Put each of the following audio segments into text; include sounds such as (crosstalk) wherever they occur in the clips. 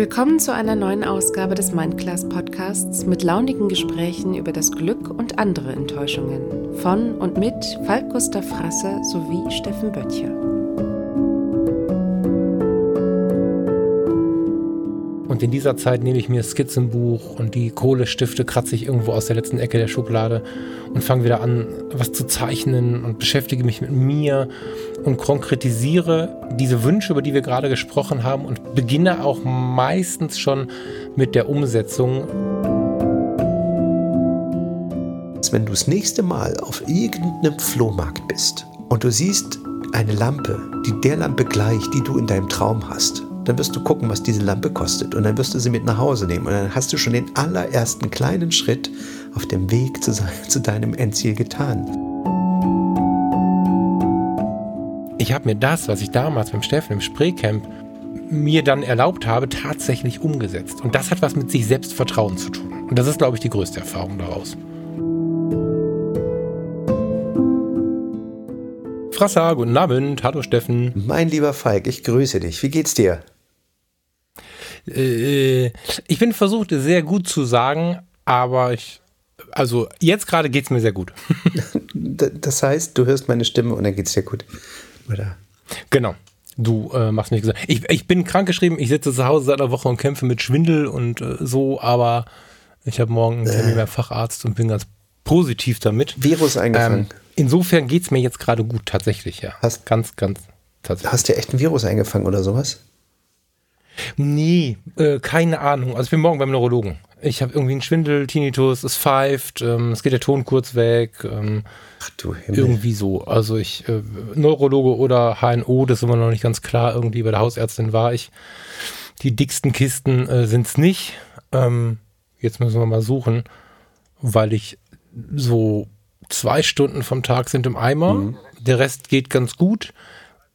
Willkommen zu einer neuen Ausgabe des Mindclass Podcasts mit launigen Gesprächen über das Glück und andere Enttäuschungen von und mit Falk Gustav Frasser sowie Steffen Böttcher. Und in dieser Zeit nehme ich mir Skizzenbuch und die Kohlestifte kratze ich irgendwo aus der letzten Ecke der Schublade und fange wieder an, was zu zeichnen und beschäftige mich mit mir und konkretisiere diese Wünsche, über die wir gerade gesprochen haben und beginne auch meistens schon mit der Umsetzung. Wenn du das nächste Mal auf irgendeinem Flohmarkt bist und du siehst eine Lampe, die der Lampe gleicht, die du in deinem Traum hast, dann wirst du gucken, was diese Lampe kostet und dann wirst du sie mit nach Hause nehmen und dann hast du schon den allerersten kleinen Schritt auf dem Weg zu, (laughs) zu deinem Endziel getan. Ich habe mir das, was ich damals beim Steffen im Spreecamp mir dann erlaubt habe, tatsächlich umgesetzt. Und das hat was mit sich selbst Vertrauen zu tun. Und das ist, glaube ich, die größte Erfahrung daraus. Frasser, guten Abend. Hallo Steffen. Mein lieber Falk, ich grüße dich. Wie geht's dir? Äh, ich bin versucht, sehr gut zu sagen, aber ich, also jetzt gerade geht es mir sehr gut. (laughs) das heißt, du hörst meine Stimme und dann geht es dir gut. Oder? Genau. Du äh, machst mich gesagt. Ich, ich bin krankgeschrieben, ich sitze zu Hause seit einer Woche und kämpfe mit Schwindel und äh, so, aber ich habe morgen einen Termin äh. beim Facharzt und bin ganz positiv damit. Virus eingefangen. Ähm, insofern geht es mir jetzt gerade gut, tatsächlich, ja. Hast, ganz, ganz tatsächlich. Hast du echt ein Virus eingefangen oder sowas? Nee, äh, keine Ahnung. Also ich bin morgen beim Neurologen. Ich habe irgendwie einen Schwindel, Tinnitus, es pfeift, ähm, es geht der Ton kurz weg. Ähm, Ach du Himmel. Irgendwie so. Also ich, äh, Neurologe oder HNO, das ist immer noch nicht ganz klar. Irgendwie bei der Hausärztin war ich. Die dicksten Kisten äh, sind es nicht. Ähm, jetzt müssen wir mal suchen, weil ich so zwei Stunden vom Tag sind im Eimer. Mhm. Der Rest geht ganz gut.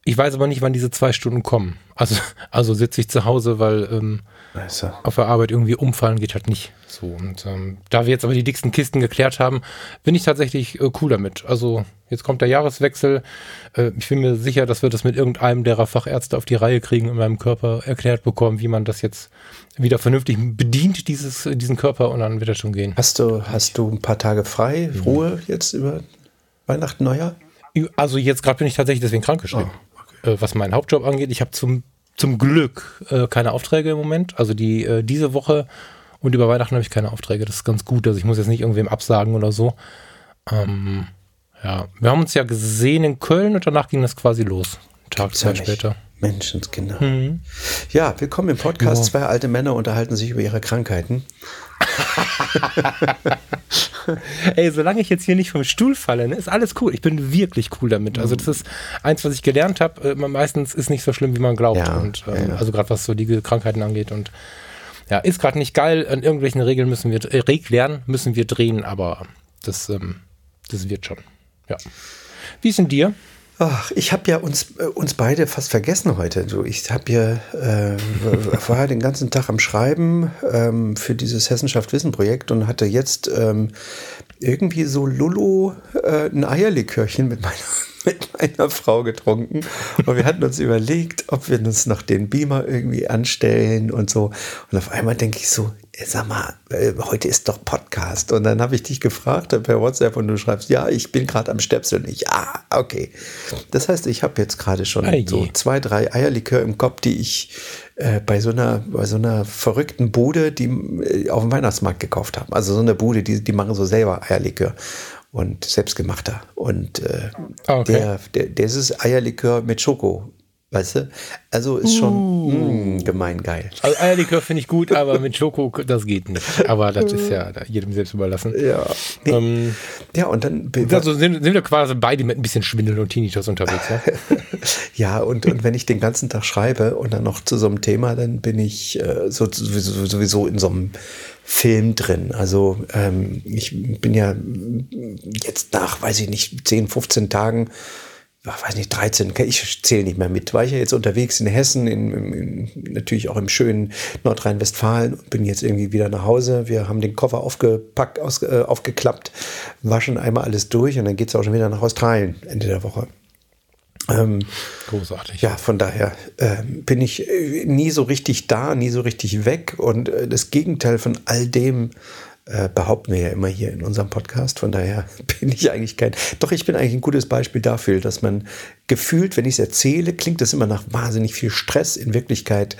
Ich weiß aber nicht, wann diese zwei Stunden kommen. Also, (laughs) also sitze ich zu Hause, weil ähm, also. auf der Arbeit irgendwie umfallen geht halt nicht. So und ähm, da wir jetzt aber die dicksten Kisten geklärt haben, bin ich tatsächlich äh, cool damit. Also jetzt kommt der Jahreswechsel. Äh, ich bin mir sicher, dass wir das mit irgendeinem derer Fachärzte auf die Reihe kriegen in meinem Körper erklärt bekommen, wie man das jetzt wieder vernünftig bedient, dieses, diesen Körper und dann wird das schon gehen. Hast du, hast du ein paar Tage frei, Ruhe jetzt über Weihnachten, Neujahr? Also jetzt gerade bin ich tatsächlich deswegen krankgeschrieben. Oh äh, was meinen Hauptjob angeht. Ich habe zum, zum Glück äh, keine Aufträge im Moment. Also die äh, diese Woche und über Weihnachten habe ich keine Aufträge. Das ist ganz gut. Also ich muss jetzt nicht irgendwem absagen oder so. Ähm, ja, wir haben uns ja gesehen in Köln und danach ging das quasi los. Tag, zwei ja später. Menschenskinder. Mhm. Ja, willkommen im Podcast. Ja. Zwei alte Männer unterhalten sich über ihre Krankheiten. (laughs) (laughs) Ey, solange ich jetzt hier nicht vom Stuhl falle, ne, ist alles cool. Ich bin wirklich cool damit. Also das ist eins, was ich gelernt habe. Äh, meistens ist nicht so schlimm, wie man glaubt. Ja, und ähm, ja. also gerade was so die Krankheiten angeht und ja, ist gerade nicht geil. An irgendwelchen Regeln müssen wir äh, Reglern müssen wir drehen, aber das, ähm, das wird schon. Ja. Wie ist denn dir? Ach, ich habe ja uns, äh, uns beide fast vergessen heute. Du, ich habe ja äh, (laughs) war den ganzen Tag am Schreiben ähm, für dieses Hessenschaft Wissen Projekt und hatte jetzt ähm, irgendwie so Lulu äh, ein Eierlikörchen mit meiner mit meiner Frau getrunken und wir hatten uns überlegt, ob wir uns noch den Beamer irgendwie anstellen und so. Und auf einmal denke ich so, sag mal, äh, heute ist doch Podcast. Und dann habe ich dich gefragt per WhatsApp und du schreibst, ja, ich bin gerade am Stöpseln. Ich, ah, okay. Das heißt, ich habe jetzt gerade schon Eie. so zwei, drei Eierlikör im Kopf, die ich äh, bei so einer, bei so einer verrückten Bude, die äh, auf dem Weihnachtsmarkt gekauft habe. Also so eine Bude, die, die machen so selber Eierlikör und selbstgemachter. Und äh, ah, okay. der, der, der ist Eierlikör mit Schoko. Weißt du? Also ist schon uh. mh, mm, gemein geil. Also Eierlikör finde ich gut, aber mit Schoko, das geht nicht. Aber das ist ja jedem selbst überlassen. Ja. Ähm, ja, und dann. Also sind, sind, wir quasi beide mit ein bisschen Schwindel und Tinnitus unterwegs, ja? (laughs) ja, und, und wenn ich den ganzen Tag schreibe und dann noch zu so einem Thema, dann bin ich äh, so, sowieso, sowieso in so einem Film drin. Also ähm, ich bin ja jetzt nach, weiß ich nicht, 10, 15 Tagen, weiß nicht, 13, ich zähle nicht mehr mit, war ich ja jetzt unterwegs in Hessen, in, in, natürlich auch im schönen Nordrhein-Westfalen und bin jetzt irgendwie wieder nach Hause. Wir haben den Koffer aufgepackt, aus, äh, aufgeklappt, waschen einmal alles durch und dann geht es auch schon wieder nach Australien Ende der Woche. Ähm, Großartig. Ja, von daher äh, bin ich äh, nie so richtig da, nie so richtig weg. Und äh, das Gegenteil von all dem äh, behaupten wir ja immer hier in unserem Podcast. Von daher (laughs) bin ich eigentlich kein. Doch, ich bin eigentlich ein gutes Beispiel dafür, dass man gefühlt, wenn ich es erzähle, klingt das immer nach wahnsinnig viel Stress. In Wirklichkeit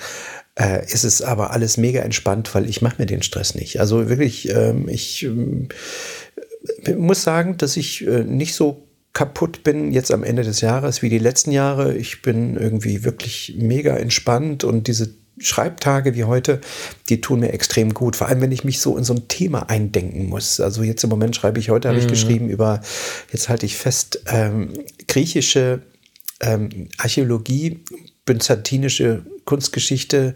äh, ist es aber alles mega entspannt, weil ich mache mir den Stress nicht. Also wirklich, ähm, ich ähm, muss sagen, dass ich äh, nicht so kaputt bin jetzt am Ende des Jahres wie die letzten Jahre. Ich bin irgendwie wirklich mega entspannt und diese Schreibtage wie heute, die tun mir extrem gut. Vor allem, wenn ich mich so in so ein Thema eindenken muss. Also jetzt im Moment schreibe ich, heute habe ich mhm. geschrieben über, jetzt halte ich fest, ähm, griechische ähm, Archäologie, byzantinische Kunstgeschichte,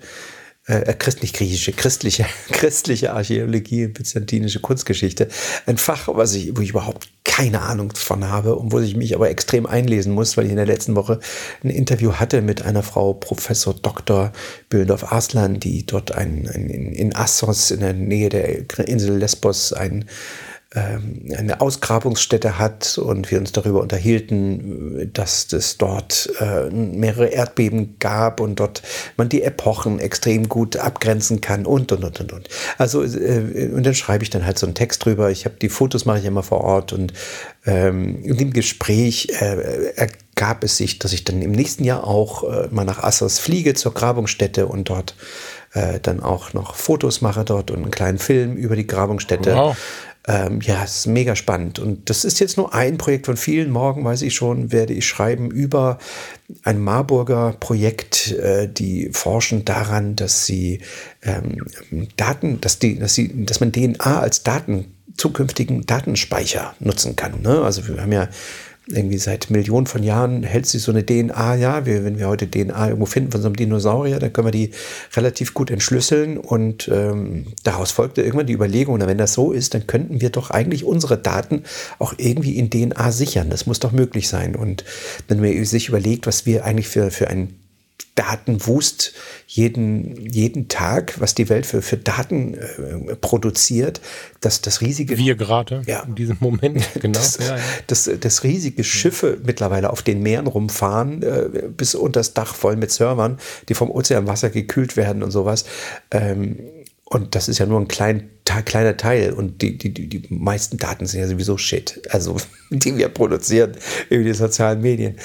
äh, christlich griechische, christliche, (laughs) christliche Archäologie, byzantinische Kunstgeschichte. Ein Fach, was ich, wo ich überhaupt keine Ahnung von habe und wo ich mich aber extrem einlesen muss, weil ich in der letzten Woche ein Interview hatte mit einer Frau, Professor Dr. Böhndorf Arslan, die dort ein, ein, in Assos in der Nähe der Insel Lesbos ein ähm, eine Ausgrabungsstätte hat und wir uns darüber unterhielten, dass es dort äh, mehrere Erdbeben gab und dort man die Epochen extrem gut abgrenzen kann und und und und und. Also äh, und dann schreibe ich dann halt so einen Text drüber. Ich habe die Fotos mache ich immer vor Ort und ähm, in dem Gespräch äh, ergab es sich, dass ich dann im nächsten Jahr auch mal nach Assos fliege zur Grabungsstätte und dort dann auch noch Fotos mache dort und einen kleinen Film über die Grabungsstätte. Wow. Ähm, ja, es ist mega spannend. Und das ist jetzt nur ein Projekt von vielen. Morgen, weiß ich schon, werde ich schreiben über ein Marburger Projekt, äh, die forschen daran, dass sie ähm, Daten, dass die, dass sie, dass man DNA als Daten zukünftigen Datenspeicher nutzen kann. Ne? Also wir haben ja irgendwie seit Millionen von Jahren hält sich so eine DNA, ja, wir, wenn wir heute DNA irgendwo finden von so einem Dinosaurier, dann können wir die relativ gut entschlüsseln und ähm, daraus folgte irgendwann die Überlegung, na, wenn das so ist, dann könnten wir doch eigentlich unsere Daten auch irgendwie in DNA sichern. Das muss doch möglich sein. Und wenn man sich überlegt, was wir eigentlich für, für ein Datenwust jeden, jeden Tag, was die Welt für, für Daten äh, produziert, dass das riesige. Wir gerade ja, in diesem Moment, (laughs) genau. Das, ja, ja. das, das riesige Schiffe mittlerweile auf den Meeren rumfahren, äh, bis unter das Dach voll mit Servern, die vom Ozeanwasser gekühlt werden und sowas. Ähm, und das ist ja nur ein klein, kleiner Teil. Und die, die, die meisten Daten sind ja sowieso Shit. Also, (laughs) die wir produzieren über die sozialen Medien.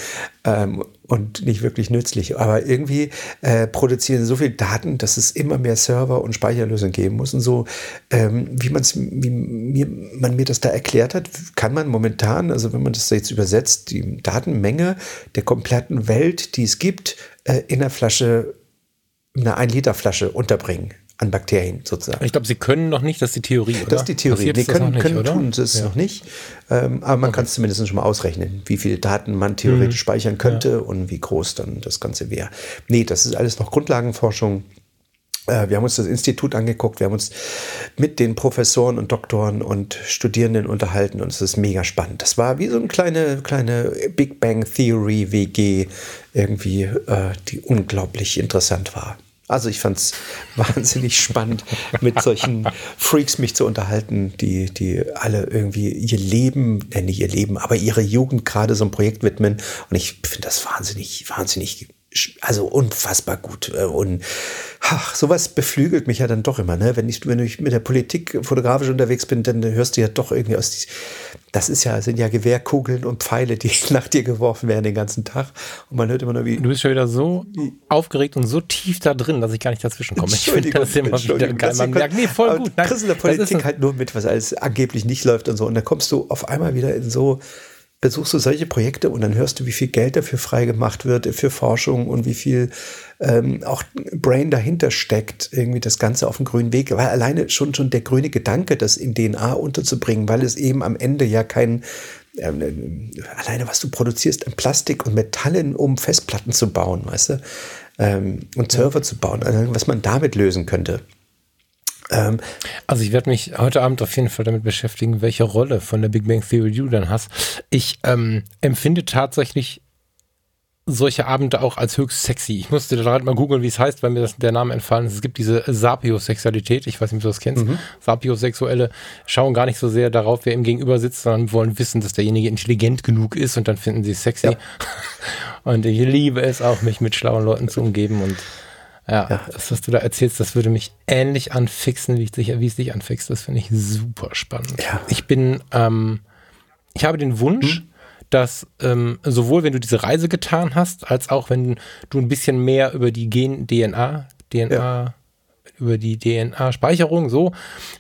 Ähm, und nicht wirklich nützlich. Aber irgendwie äh, produzieren so viel Daten, dass es immer mehr Server und Speicherlösungen geben muss. Und so, ähm, wie, man's, wie mir, man mir das da erklärt hat, kann man momentan, also wenn man das jetzt übersetzt, die Datenmenge der kompletten Welt, die es gibt, äh, in einer Flasche, in einer 1-Liter-Flasche unterbringen an Bakterien sozusagen. Ich glaube, sie können noch nicht, das ist die Theorie, oder? Das ist die Theorie. Wir können, nicht, können tun es ja. noch nicht, ähm, aber man okay. kann es zumindest schon mal ausrechnen, wie viele Daten man theoretisch mhm. speichern könnte ja. und wie groß dann das Ganze wäre. Nee, das ist alles noch Grundlagenforschung. Äh, wir haben uns das Institut angeguckt, wir haben uns mit den Professoren und Doktoren und Studierenden unterhalten und es ist mega spannend. Das war wie so eine kleine, kleine Big Bang Theory WG irgendwie, äh, die unglaublich interessant war. Also ich fand es (laughs) wahnsinnig spannend, mit solchen Freaks mich zu unterhalten, die, die alle irgendwie ihr Leben, äh nicht ihr Leben, aber ihre Jugend gerade so ein Projekt widmen. Und ich finde das wahnsinnig, wahnsinnig also unfassbar gut. Äh, und ach, sowas beflügelt mich ja dann doch immer, ne? Wenn ich, wenn ich mit der Politik fotografisch unterwegs bin, dann hörst du ja doch irgendwie aus die, das ist ja, sind ja Gewehrkugeln und Pfeile, die (laughs) nach dir geworfen werden den ganzen Tag. Und man hört immer nur wie. Du bist schon wieder so aufgeregt und so tief da drin, dass ich gar nicht dazwischen komme. Ich finde das immer wieder geil. Man merkt, nee, voll gut. Du kriegst in der Politik halt nur mit, was alles angeblich nicht läuft und so. Und dann kommst du auf einmal wieder in so besuchst du solche Projekte und dann hörst du, wie viel Geld dafür freigemacht wird für Forschung und wie viel ähm, auch Brain dahinter steckt, irgendwie das Ganze auf dem grünen Weg. Weil alleine schon, schon der grüne Gedanke, das in DNA unterzubringen, weil es eben am Ende ja kein ähm, alleine was du produzierst an Plastik und Metallen, um Festplatten zu bauen, weißt du, ähm, und Server ja. zu bauen, also was man damit lösen könnte. Ähm, also ich werde mich heute Abend auf jeden Fall damit beschäftigen, welche Rolle von der Big Bang Theory du dann hast. Ich ähm, empfinde tatsächlich solche Abende auch als höchst sexy. Ich musste gerade mal googeln, wie es heißt, weil mir das, der Name entfallen ist. Es gibt diese Sapiosexualität, ich weiß nicht, ob du das kennst. Mhm. Sapiosexuelle schauen gar nicht so sehr darauf, wer ihm gegenüber sitzt, sondern wollen wissen, dass derjenige intelligent genug ist und dann finden sie es sexy. Ja. (laughs) Und ich liebe es auch, mich mit schlauen Leuten zu umgeben. Und ja, ja. das, was du da erzählst, das würde mich ähnlich anfixen, wie, ich dich, wie es dich anfixt. Das finde ich super spannend. Ja. Ich bin, ähm, ich habe den Wunsch, hm? dass ähm, sowohl wenn du diese Reise getan hast, als auch wenn du ein bisschen mehr über die Gen-DNA, DNA, ja. über die DNA-Speicherung, so,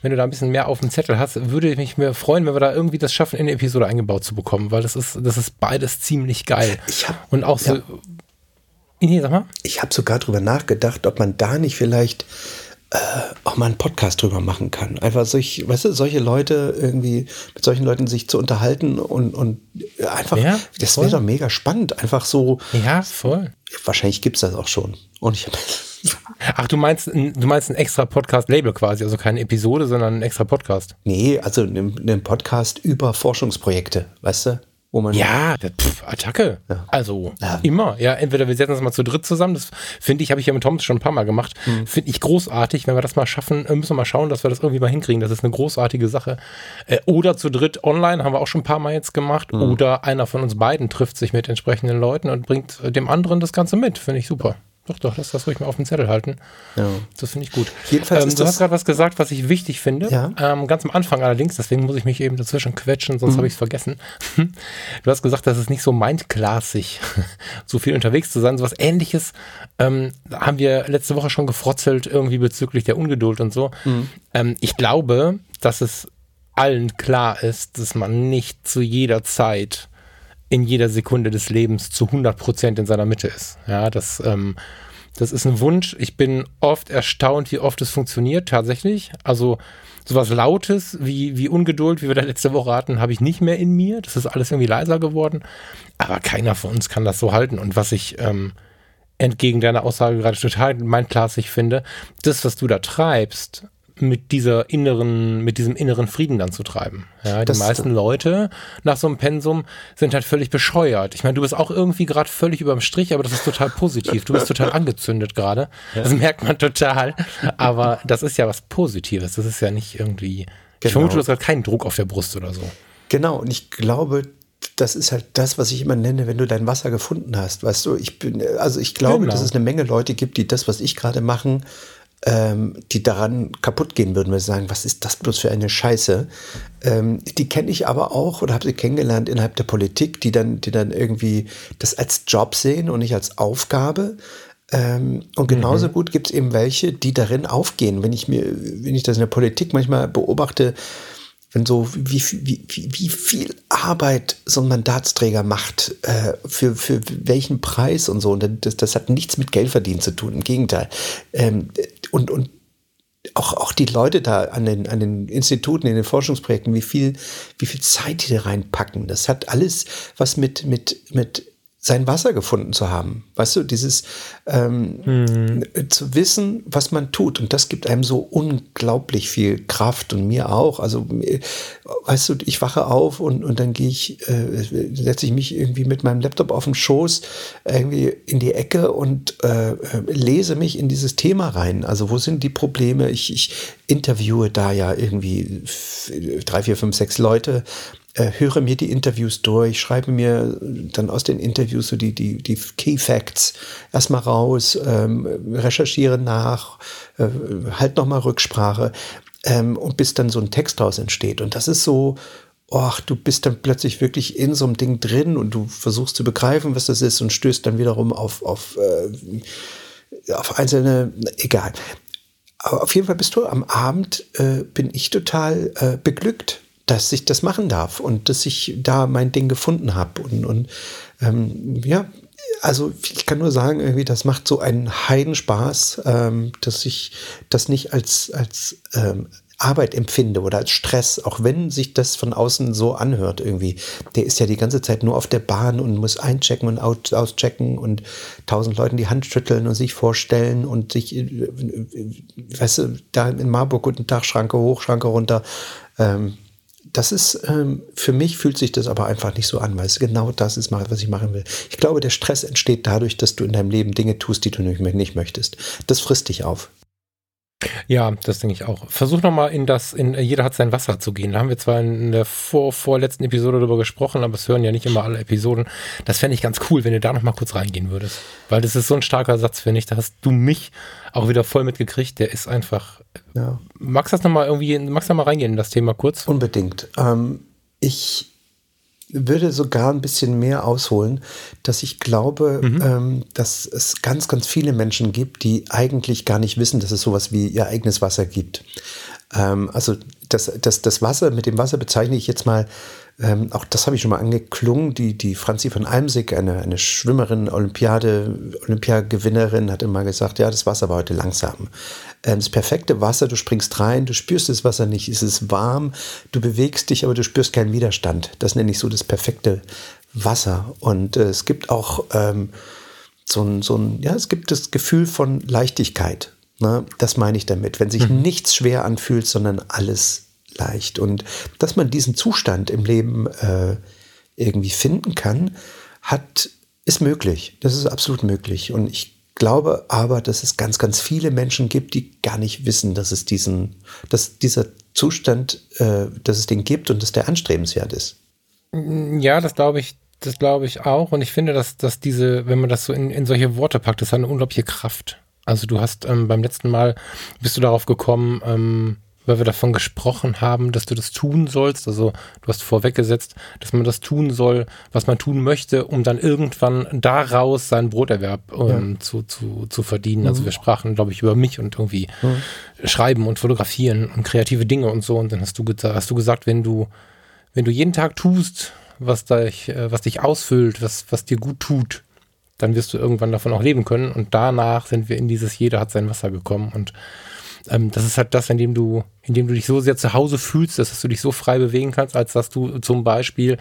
wenn du da ein bisschen mehr auf dem Zettel hast, würde ich mich mir freuen, wenn wir da irgendwie das schaffen, in eine Episode eingebaut zu bekommen, weil das ist, das ist beides ziemlich geil. Ich hab, Und auch so. Nee, sag mal. Ich habe sogar drüber nachgedacht, ob man da nicht vielleicht äh, auch mal einen Podcast drüber machen kann. Einfach solch, weißt du, solche Leute irgendwie, mit solchen Leuten sich zu unterhalten und, und einfach, ja, das wäre doch mega spannend. Einfach so. Ja, voll. Wahrscheinlich gibt es das auch schon. Und ich habe. (laughs) Ach, du meinst, du meinst ein extra Podcast-Label quasi, also keine Episode, sondern ein extra Podcast. Nee, also einen Podcast über Forschungsprojekte, weißt du? Wo man ja, pff, Attacke. Ja. Also ja. immer. Ja, entweder wir setzen uns mal zu dritt zusammen. Das finde ich, habe ich ja mit Thomas schon ein paar Mal gemacht. Mhm. Finde ich großartig. Wenn wir das mal schaffen, äh, müssen wir mal schauen, dass wir das irgendwie mal hinkriegen. Das ist eine großartige Sache. Äh, oder zu dritt online haben wir auch schon ein paar Mal jetzt gemacht. Mhm. Oder einer von uns beiden trifft sich mit entsprechenden Leuten und bringt dem anderen das Ganze mit. Finde ich super. Doch, doch, lass das ruhig mal auf dem Zettel halten. Ja. Das finde ich gut. Jedenfalls ähm, du hast gerade was gesagt, was ich wichtig finde. Ja. Ähm, ganz am Anfang allerdings, deswegen muss ich mich eben dazwischen quetschen, sonst mhm. habe ich es vergessen. (laughs) Du hast gesagt, das ist nicht so mindclassig, (laughs) so viel unterwegs zu sein. So was ähnliches ähm, haben wir letzte Woche schon gefrotzelt, irgendwie bezüglich der Ungeduld und so. Mhm. Ähm, ich glaube, dass es allen klar ist, dass man nicht zu jeder Zeit in jeder Sekunde des Lebens zu 100 Prozent in seiner Mitte ist. Ja, das, ähm, das ist ein Wunsch. Ich bin oft erstaunt, wie oft es funktioniert, tatsächlich. Also sowas Lautes wie, wie Ungeduld, wie wir da letzte Woche hatten, habe ich nicht mehr in mir. Das ist alles irgendwie leiser geworden. Aber keiner von uns kann das so halten. Und was ich ähm, entgegen deiner Aussage gerade total meinklassig finde, das, was du da treibst, mit dieser inneren, mit diesem inneren Frieden dann zu treiben. Ja, die meisten Leute nach so einem Pensum sind halt völlig bescheuert. Ich meine, du bist auch irgendwie gerade völlig überm Strich, aber das ist total positiv. Du bist total angezündet gerade. Das merkt man total. Aber das ist ja was Positives. Das ist ja nicht irgendwie. Genau. Ich vermute, du hast gerade keinen Druck auf der Brust oder so. Genau, und ich glaube, das ist halt das, was ich immer nenne, wenn du dein Wasser gefunden hast. Weißt du, ich bin, also ich glaube, genau. dass es eine Menge Leute gibt, die das, was ich gerade machen, ähm, die daran kaputt gehen würden, weil sie sagen, was ist das bloß für eine Scheiße? Ähm, die kenne ich aber auch oder habe sie kennengelernt innerhalb der Politik, die dann, die dann irgendwie das als Job sehen und nicht als Aufgabe. Ähm, und genauso mhm. gut gibt es eben welche, die darin aufgehen. Wenn ich mir, wenn ich das in der Politik manchmal beobachte, wenn so wie, wie, wie, wie viel Arbeit so ein Mandatsträger macht, äh, für, für welchen Preis und so. Und das, das hat nichts mit Geldverdienen zu tun, im Gegenteil. Ähm, und, und auch, auch die Leute da an den, an den Instituten, in den Forschungsprojekten, wie viel, wie viel Zeit die da reinpacken. Das hat alles was mit, mit, mit sein Wasser gefunden zu haben. Weißt du, dieses ähm, mhm. zu wissen, was man tut. Und das gibt einem so unglaublich viel Kraft und mir auch. Also, weißt du, ich wache auf und, und dann gehe ich, äh, setze ich mich irgendwie mit meinem Laptop auf den Schoß, irgendwie in die Ecke und äh, lese mich in dieses Thema rein. Also, wo sind die Probleme? Ich, ich interviewe da ja irgendwie drei, vier, fünf, sechs Leute äh, höre mir die Interviews durch, schreibe mir dann aus den Interviews so die, die, die Key Facts erstmal raus, ähm, recherchiere nach, äh, halt nochmal Rücksprache ähm, und bis dann so ein Text daraus entsteht. Und das ist so, ach, du bist dann plötzlich wirklich in so einem Ding drin und du versuchst zu begreifen, was das ist und stößt dann wiederum auf, auf, äh, auf einzelne, egal. Aber auf jeden Fall bist du am Abend, äh, bin ich total äh, beglückt dass ich das machen darf und dass ich da mein Ding gefunden habe. Und, und ähm, ja, also ich kann nur sagen, irgendwie, das macht so einen Heidenspaß, ähm, dass ich das nicht als, als ähm, Arbeit empfinde oder als Stress, auch wenn sich das von außen so anhört irgendwie. Der ist ja die ganze Zeit nur auf der Bahn und muss einchecken und out, auschecken und tausend Leuten die Hand schütteln und sich vorstellen und sich, äh, weißt du, da in Marburg guten Tag, Schranke hoch, Schranke runter. Ähm, das ist, ähm, für mich fühlt sich das aber einfach nicht so an, weil es genau das ist, was ich machen will. Ich glaube, der Stress entsteht dadurch, dass du in deinem Leben Dinge tust, die du nicht möchtest. Das frisst dich auf. Ja, das denke ich auch. Versuch nochmal in das, in Jeder hat sein Wasser zu gehen. Da haben wir zwar in der vor, vorletzten Episode darüber gesprochen, aber es hören ja nicht immer alle Episoden. Das fände ich ganz cool, wenn du da nochmal kurz reingehen würdest. Weil das ist so ein starker Satz, finde ich. Da hast du mich auch wieder voll mitgekriegt. Der ist einfach. Ja. Magst du das nochmal irgendwie, magst du da mal reingehen in das Thema kurz? Unbedingt. Ähm, ich würde sogar ein bisschen mehr ausholen, dass ich glaube, mhm. ähm, dass es ganz, ganz viele Menschen gibt, die eigentlich gar nicht wissen, dass es sowas wie ihr eigenes Wasser gibt. Ähm, also das, das, das Wasser, mit dem Wasser bezeichne ich jetzt mal ähm, auch das habe ich schon mal angeklungen. Die, die Franzi von Almsig, eine, eine Schwimmerin, Olympiade, Olympiagewinnerin, hat immer gesagt, ja, das Wasser war heute langsam. Ähm, das perfekte Wasser, du springst rein, du spürst das Wasser nicht, es ist warm, du bewegst dich, aber du spürst keinen Widerstand. Das nenne ich so das perfekte Wasser. Und äh, es gibt auch ähm, so ein, so ein, ja, es gibt das Gefühl von Leichtigkeit. Ne? Das meine ich damit. Wenn sich mhm. nichts schwer anfühlt, sondern alles leicht. Und dass man diesen Zustand im Leben äh, irgendwie finden kann, hat, ist möglich. Das ist absolut möglich. Und ich glaube aber, dass es ganz, ganz viele Menschen gibt, die gar nicht wissen, dass es diesen, dass dieser Zustand, äh, dass es den gibt und dass der anstrebenswert ist. Ja, das glaube ich, das glaube ich auch. Und ich finde, dass, dass diese, wenn man das so in, in solche Worte packt, das hat eine unglaubliche Kraft. Also du hast ähm, beim letzten Mal bist du darauf gekommen, ähm, weil wir davon gesprochen haben, dass du das tun sollst. Also du hast vorweggesetzt, dass man das tun soll, was man tun möchte, um dann irgendwann daraus seinen Broterwerb ähm, ja. zu, zu, zu verdienen. Also mhm. Also wir sprachen, glaube ich, über mich und irgendwie mhm. schreiben und fotografieren und kreative Dinge und so. Und dann hast du, hast du gesagt, wenn du, wenn du jeden Tag tust, was dich, äh, was dich ausfüllt, was, was dir gut tut, dann wirst du irgendwann davon auch leben können. Und danach sind wir in dieses Jeder hat sein Wasser gekommen. Und ähm, das ist halt das, in dem du, in dem du dich so sehr zu Hause fühlst, dass du dich so frei bewegen kannst, als dass du zum Beispiel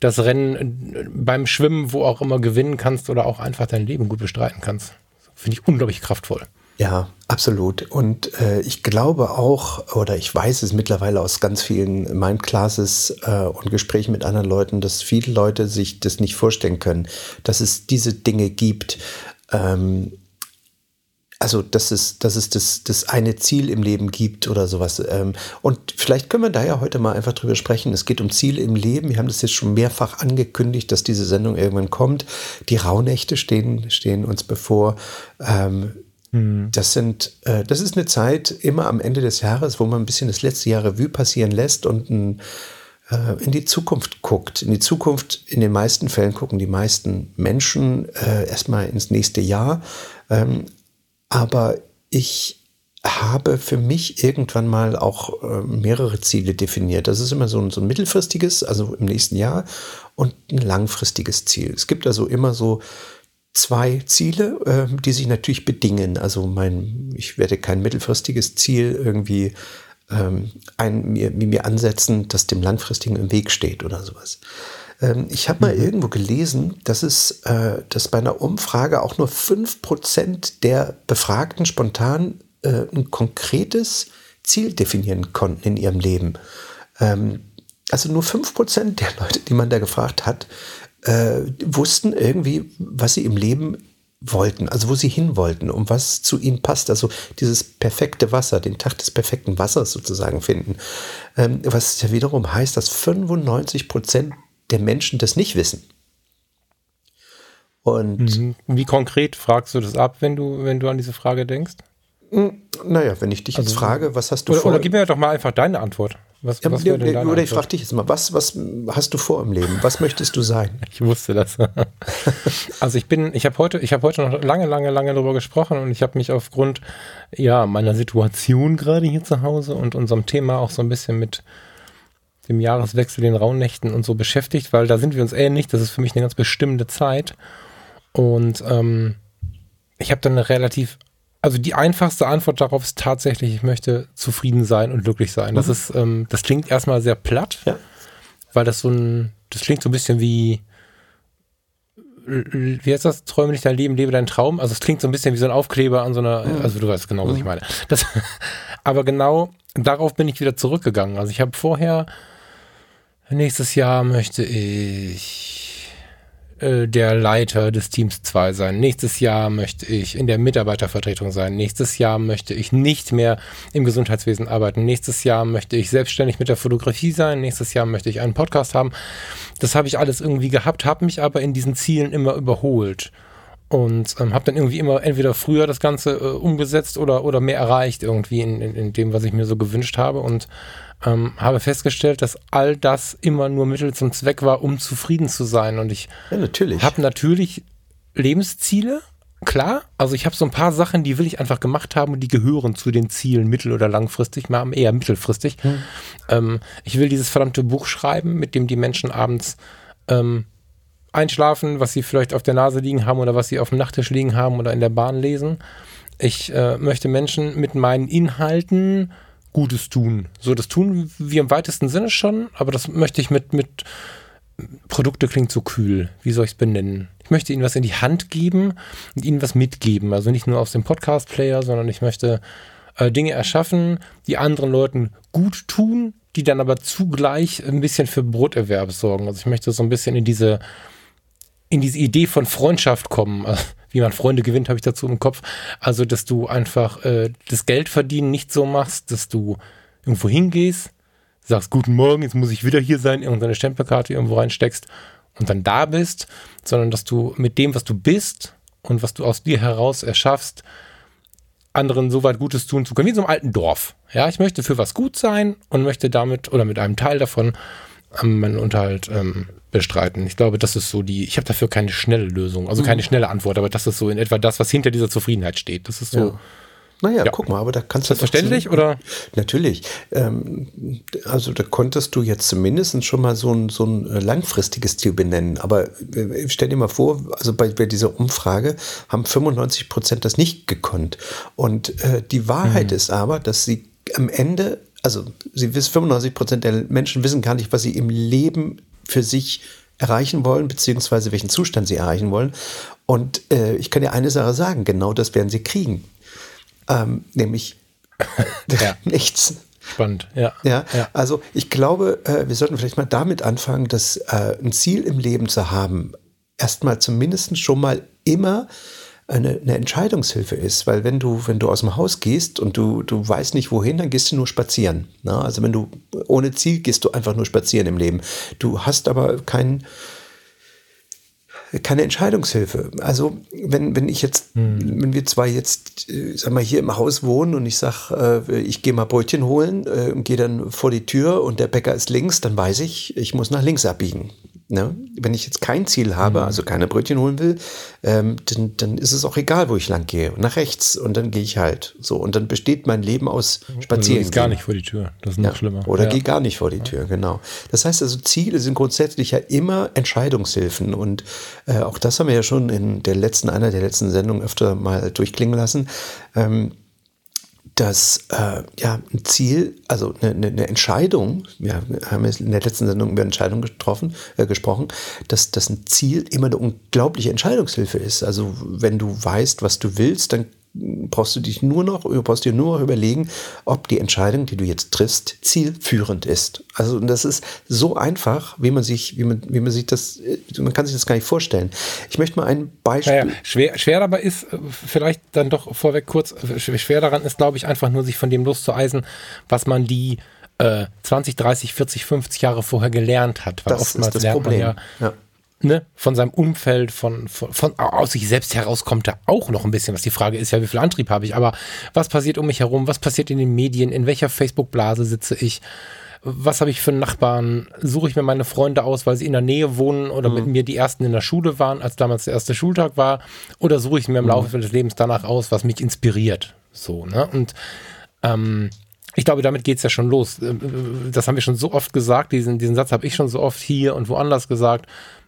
das Rennen äh, beim Schwimmen, wo auch immer gewinnen kannst oder auch einfach dein Leben gut bestreiten kannst. Finde ich unglaublich kraftvoll. Ja, absolut. Und äh, ich glaube auch, oder ich weiß es mittlerweile aus ganz vielen Mindclasses äh, und Gesprächen mit anderen Leuten, dass viele Leute sich das nicht vorstellen können, dass es diese Dinge gibt. Ähm, also dass es, dass es das, das eine Ziel im Leben gibt oder sowas. Ähm, und vielleicht können wir da ja heute mal einfach drüber sprechen. Es geht um Ziele im Leben. Wir haben das jetzt schon mehrfach angekündigt, dass diese Sendung irgendwann kommt. Die Rauhnächte stehen, stehen uns bevor. Ähm, hm. Das sind, äh, das ist eine Zeit immer am Ende des Jahres, wo man ein bisschen das letzte Jahr Revue passieren lässt und ein, äh, in die Zukunft guckt. In die Zukunft, in den meisten Fällen gucken die meisten Menschen äh, erstmal ins nächste Jahr. Ähm, aber ich habe für mich irgendwann mal auch äh, mehrere Ziele definiert. Das ist immer so ein, so ein mittelfristiges, also im nächsten Jahr, und ein langfristiges Ziel. Es gibt also immer so zwei Ziele, äh, die sich natürlich bedingen. Also mein, ich werde kein mittelfristiges Ziel irgendwie ähm, ein, mir, mir ansetzen, das dem langfristigen im Weg steht oder sowas. Ähm, ich habe mal mhm. irgendwo gelesen, dass es, äh, dass bei einer Umfrage auch nur 5% der Befragten spontan äh, ein konkretes Ziel definieren konnten in ihrem Leben. Ähm, also nur 5% der Leute, die man da gefragt hat, äh, wussten irgendwie, was sie im Leben wollten, also wo sie hin wollten, um was zu ihnen passt. Also dieses perfekte Wasser, den Tag des perfekten Wassers sozusagen finden. Ähm, was ja wiederum heißt, dass 95 Prozent der Menschen das nicht wissen. Und mhm. wie konkret fragst du das ab, wenn du, wenn du an diese Frage denkst? Hm, naja, wenn ich dich also, jetzt frage, was hast du oder, vor? Oder gib mir doch mal einfach deine Antwort. Was, ja, was ja, oder Antwort? ich frage dich jetzt mal, was, was hast du vor im Leben? Was möchtest du sein? (laughs) Ich wusste das. (laughs) also ich bin, ich habe heute, ich habe heute noch lange, lange, lange darüber gesprochen und ich habe mich aufgrund ja meiner Situation gerade hier zu Hause und unserem Thema auch so ein bisschen mit dem Jahreswechsel, den Rauhnächten und so beschäftigt, weil da sind wir uns ähnlich. Das ist für mich eine ganz bestimmte Zeit. Und ähm, ich habe dann eine relativ, also die einfachste Antwort darauf ist tatsächlich, ich möchte zufrieden sein und glücklich sein. Das mhm. ist, ähm, das klingt erstmal sehr platt, ja. weil das so ein, das klingt so ein bisschen wie, wie heißt das? Träume nicht dein Leben, lebe deinen Traum. Also es klingt so ein bisschen wie so ein Aufkleber an so einer, mhm. also du weißt genau, was ich mhm. meine. Das, (laughs) aber genau darauf bin ich wieder zurückgegangen. Also ich habe vorher Nächstes Jahr möchte ich äh, der Leiter des Teams 2 sein. Nächstes Jahr möchte ich in der Mitarbeitervertretung sein. Nächstes Jahr möchte ich nicht mehr im Gesundheitswesen arbeiten. Nächstes Jahr möchte ich selbstständig mit der Fotografie sein. Nächstes Jahr möchte ich einen Podcast haben. Das habe ich alles irgendwie gehabt, habe mich aber in diesen Zielen immer überholt und ähm, habe dann irgendwie immer entweder früher das Ganze äh, umgesetzt oder, oder mehr erreicht irgendwie in, in, in dem, was ich mir so gewünscht habe und ähm, habe festgestellt, dass all das immer nur Mittel zum Zweck war, um zufrieden zu sein. Und ich ja, natürlich. habe natürlich Lebensziele, klar. Also ich habe so ein paar Sachen, die will ich einfach gemacht haben und die gehören zu den Zielen mittel- oder langfristig, mal eher mittelfristig. Hm. Ähm, ich will dieses verdammte Buch schreiben, mit dem die Menschen abends ähm, einschlafen, was sie vielleicht auf der Nase liegen haben oder was sie auf dem Nachttisch liegen haben oder in der Bahn lesen. Ich äh, möchte Menschen mit meinen Inhalten Gutes tun. So, das tun wir im weitesten Sinne schon, aber das möchte ich mit, mit Produkte klingt so kühl. Wie soll ich es benennen? Ich möchte ihnen was in die Hand geben und ihnen was mitgeben. Also nicht nur aus dem Podcast-Player, sondern ich möchte äh, Dinge erschaffen, die anderen Leuten gut tun, die dann aber zugleich ein bisschen für Broterwerb sorgen. Also ich möchte so ein bisschen in diese in diese Idee von Freundschaft kommen. Also, wie man Freunde gewinnt, habe ich dazu im Kopf. Also, dass du einfach äh, das Geld verdienen nicht so machst, dass du irgendwo hingehst, sagst Guten Morgen, jetzt muss ich wieder hier sein, irgendeine Stempelkarte irgendwo reinsteckst und dann da bist, sondern dass du mit dem, was du bist und was du aus dir heraus erschaffst, anderen so weit Gutes tun zu können, wie in so einem alten Dorf. Ja, ich möchte für was gut sein und möchte damit oder mit einem Teil davon ähm, meinen Unterhalt ähm, bestreiten. Ich glaube, das ist so die, ich habe dafür keine schnelle Lösung, also keine mhm. schnelle Antwort, aber das ist so in etwa das, was hinter dieser Zufriedenheit steht. Das ist so. Ja. Naja, ja. guck mal, aber da kannst du. Ist das verständlich oder? Natürlich. Ähm, also da konntest du jetzt zumindest schon mal so ein, so ein äh, langfristiges Ziel benennen. Aber äh, stell dir mal vor, also bei, bei dieser Umfrage haben 95 Prozent das nicht gekonnt. Und äh, die Wahrheit mhm. ist aber, dass sie am Ende, also sie wissen, 95 Prozent der Menschen wissen gar nicht, was sie im Leben für sich erreichen wollen, beziehungsweise welchen Zustand sie erreichen wollen. Und äh, ich kann dir eine Sache sagen, genau das werden sie kriegen. Ähm, nämlich (laughs) ja. (laughs) nichts. Spannend, ja. ja. ja. Also ich glaube, äh, wir sollten vielleicht mal damit anfangen, dass äh, ein Ziel im Leben zu haben, erstmal zumindest schon mal immer eine, eine Entscheidungshilfe ist, weil wenn du, wenn du aus dem Haus gehst und du, du weißt nicht wohin, dann gehst du nur spazieren. Ne? Also wenn du ohne Ziel gehst du einfach nur spazieren im Leben. Du hast aber kein, keine Entscheidungshilfe. Also wenn, wenn ich jetzt, hm. wenn wir zwei jetzt, äh, sag mal, hier im Haus wohnen und ich sag, äh, ich gehe mal Brötchen holen äh, und gehe dann vor die Tür und der Bäcker ist links, dann weiß ich, ich muss nach links abbiegen. Ne? Wenn ich jetzt kein Ziel habe, mhm. also keine Brötchen holen will, ähm, dann, dann ist es auch egal, wo ich lang gehe. Nach rechts und dann gehe ich halt. So und dann besteht mein Leben aus Spazieren. Also gar nicht vor die Tür. Das ist noch ja. schlimmer. Oder ja. geh gar nicht vor die Tür, genau. Das heißt also, Ziele sind grundsätzlich ja immer Entscheidungshilfen und äh, auch das haben wir ja schon in der letzten, einer der letzten Sendungen öfter mal durchklingen lassen. Ähm, dass äh, ja ein Ziel, also eine, eine Entscheidung, wir haben jetzt in der letzten Sendung über Entscheidungen getroffen, äh, gesprochen, dass, dass ein Ziel immer eine unglaubliche Entscheidungshilfe ist. Also wenn du weißt, was du willst, dann brauchst du dich nur noch, brauchst dir nur noch überlegen, ob die Entscheidung, die du jetzt triffst, zielführend ist. Also das ist so einfach, wie man sich, wie man, wie man sich das, man kann sich das gar nicht vorstellen. Ich möchte mal ein Beispiel. Naja, schwer, schwer dabei ist, äh, vielleicht dann doch vorweg kurz, schwer daran ist, glaube ich, einfach nur sich von dem loszueisen, was man die äh, 20, 30, 40, 50 Jahre vorher gelernt hat. Weil das oftmals ist das Problem. ja, ja ne, von seinem Umfeld, von, von, von aus sich selbst heraus kommt da auch noch ein bisschen was. Die Frage ist ja, wie viel Antrieb habe ich, aber was passiert um mich herum? Was passiert in den Medien? In welcher Facebook-Blase sitze ich? Was habe ich für Nachbarn? Suche ich mir meine Freunde aus, weil sie in der Nähe wohnen oder mhm. mit mir die ersten in der Schule waren, als damals der erste Schultag war? Oder suche ich mir im mhm. Laufe des Lebens danach aus, was mich inspiriert? So, ne? Und ähm, ich glaube, damit geht es ja schon los. Äh, das haben wir schon so oft gesagt, diesen, diesen Satz habe ich schon so oft hier und woanders gesagt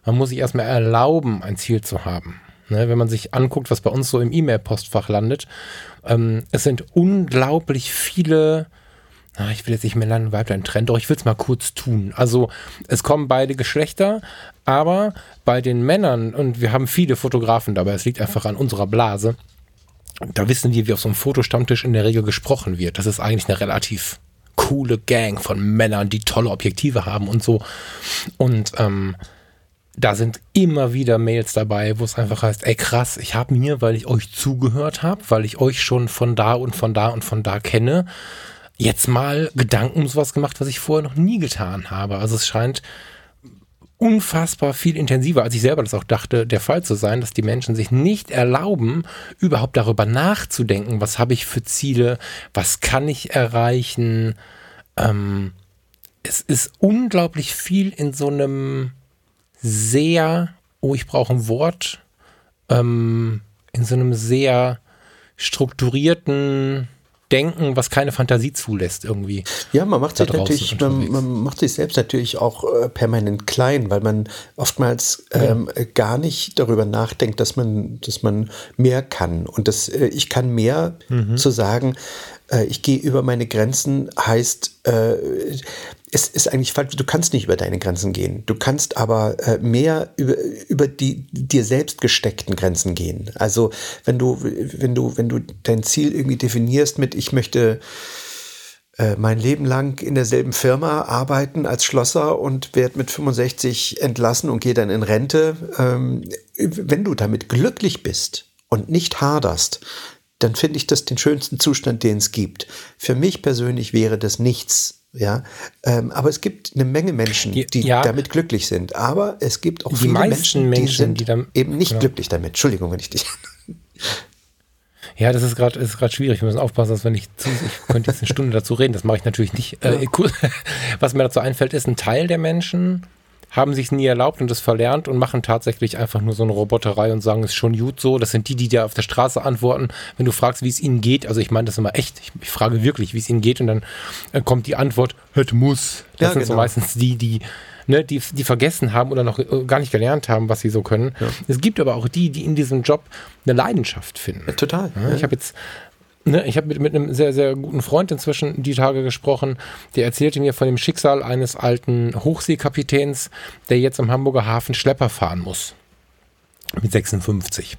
man muss sich erstmal erlauben, ein Ziel zu haben. Ne, wenn man sich anguckt, was bei uns so im E-Mail-Postfach landet, ähm, es sind unglaublich viele, na, ich will jetzt nicht mehr Männlein und Weiblein trennen, doch ich will es mal kurz tun. Also es kommen beide Geschlechter, aber bei den Männern, und wir haben viele Fotografen dabei, es liegt einfach an unserer Blase, da wissen wir, wie auf so einem Fotostammtisch in der Regel gesprochen wird. Das ist eigentlich eine relativ coole Gang von Männern, die tolle Objektive haben und so. Und ähm, da sind immer wieder Mails dabei, wo es einfach heißt, ey krass, ich habe mir, weil ich euch zugehört habe, weil ich euch schon von da und von da und von da kenne, jetzt mal Gedanken um sowas gemacht, was ich vorher noch nie getan habe. Also es scheint unfassbar viel intensiver, als ich selber das auch dachte, der Fall zu sein, dass die Menschen sich nicht erlauben, überhaupt darüber nachzudenken, was habe ich für Ziele, was kann ich erreichen. Ähm, es ist unglaublich viel in so einem sehr, oh, ich brauche ein Wort, ähm, in so einem sehr strukturierten Denken, was keine Fantasie zulässt irgendwie. Ja, man macht sich natürlich, man, man, macht sich selbst natürlich auch äh, permanent klein, weil man oftmals ähm, ja. gar nicht darüber nachdenkt, dass man, dass man mehr kann. Und das, äh, ich kann mehr mhm. zu sagen, äh, ich gehe über meine Grenzen, heißt, äh, es ist eigentlich falsch, du kannst nicht über deine Grenzen gehen. Du kannst aber äh, mehr über, über die dir selbst gesteckten Grenzen gehen. Also wenn du, wenn du, wenn du dein Ziel irgendwie definierst mit, ich möchte äh, mein Leben lang in derselben Firma arbeiten als Schlosser und werde mit 65 entlassen und gehe dann in Rente. Ähm, wenn du damit glücklich bist und nicht haderst, dann finde ich das den schönsten Zustand, den es gibt. Für mich persönlich wäre das nichts ja, ähm, aber es gibt eine Menge Menschen, die, die ja, damit glücklich sind. Aber es gibt auch viele Menschen, Menschen, die sind die dann, eben nicht genau. glücklich damit. Entschuldigung, wenn ich dich. (laughs) Ja, das ist gerade ist schwierig. Wir müssen aufpassen, dass wenn ich zu, ich könnte jetzt eine Stunde dazu reden. Das mache ich natürlich nicht. Äh, (laughs) was mir dazu einfällt, ist ein Teil der Menschen haben sich nie erlaubt und das verlernt und machen tatsächlich einfach nur so eine Roboterei und sagen, es ist schon gut so. Das sind die, die dir auf der Straße antworten, wenn du fragst, wie es ihnen geht. Also ich meine das immer echt. Ich, ich frage wirklich, wie es ihnen geht und dann äh, kommt die Antwort, hört muss. Das ja, sind genau. so meistens die, die Ne, die, die vergessen haben oder noch äh, gar nicht gelernt haben, was sie so können. Ja. Es gibt aber auch die, die in diesem Job eine Leidenschaft finden. Ja, total. Ich habe jetzt Ne, ich habe mit, mit einem sehr, sehr guten Freund inzwischen die Tage gesprochen, der erzählte mir von dem Schicksal eines alten Hochseekapitäns, der jetzt am Hamburger Hafen Schlepper fahren muss. Mit 56.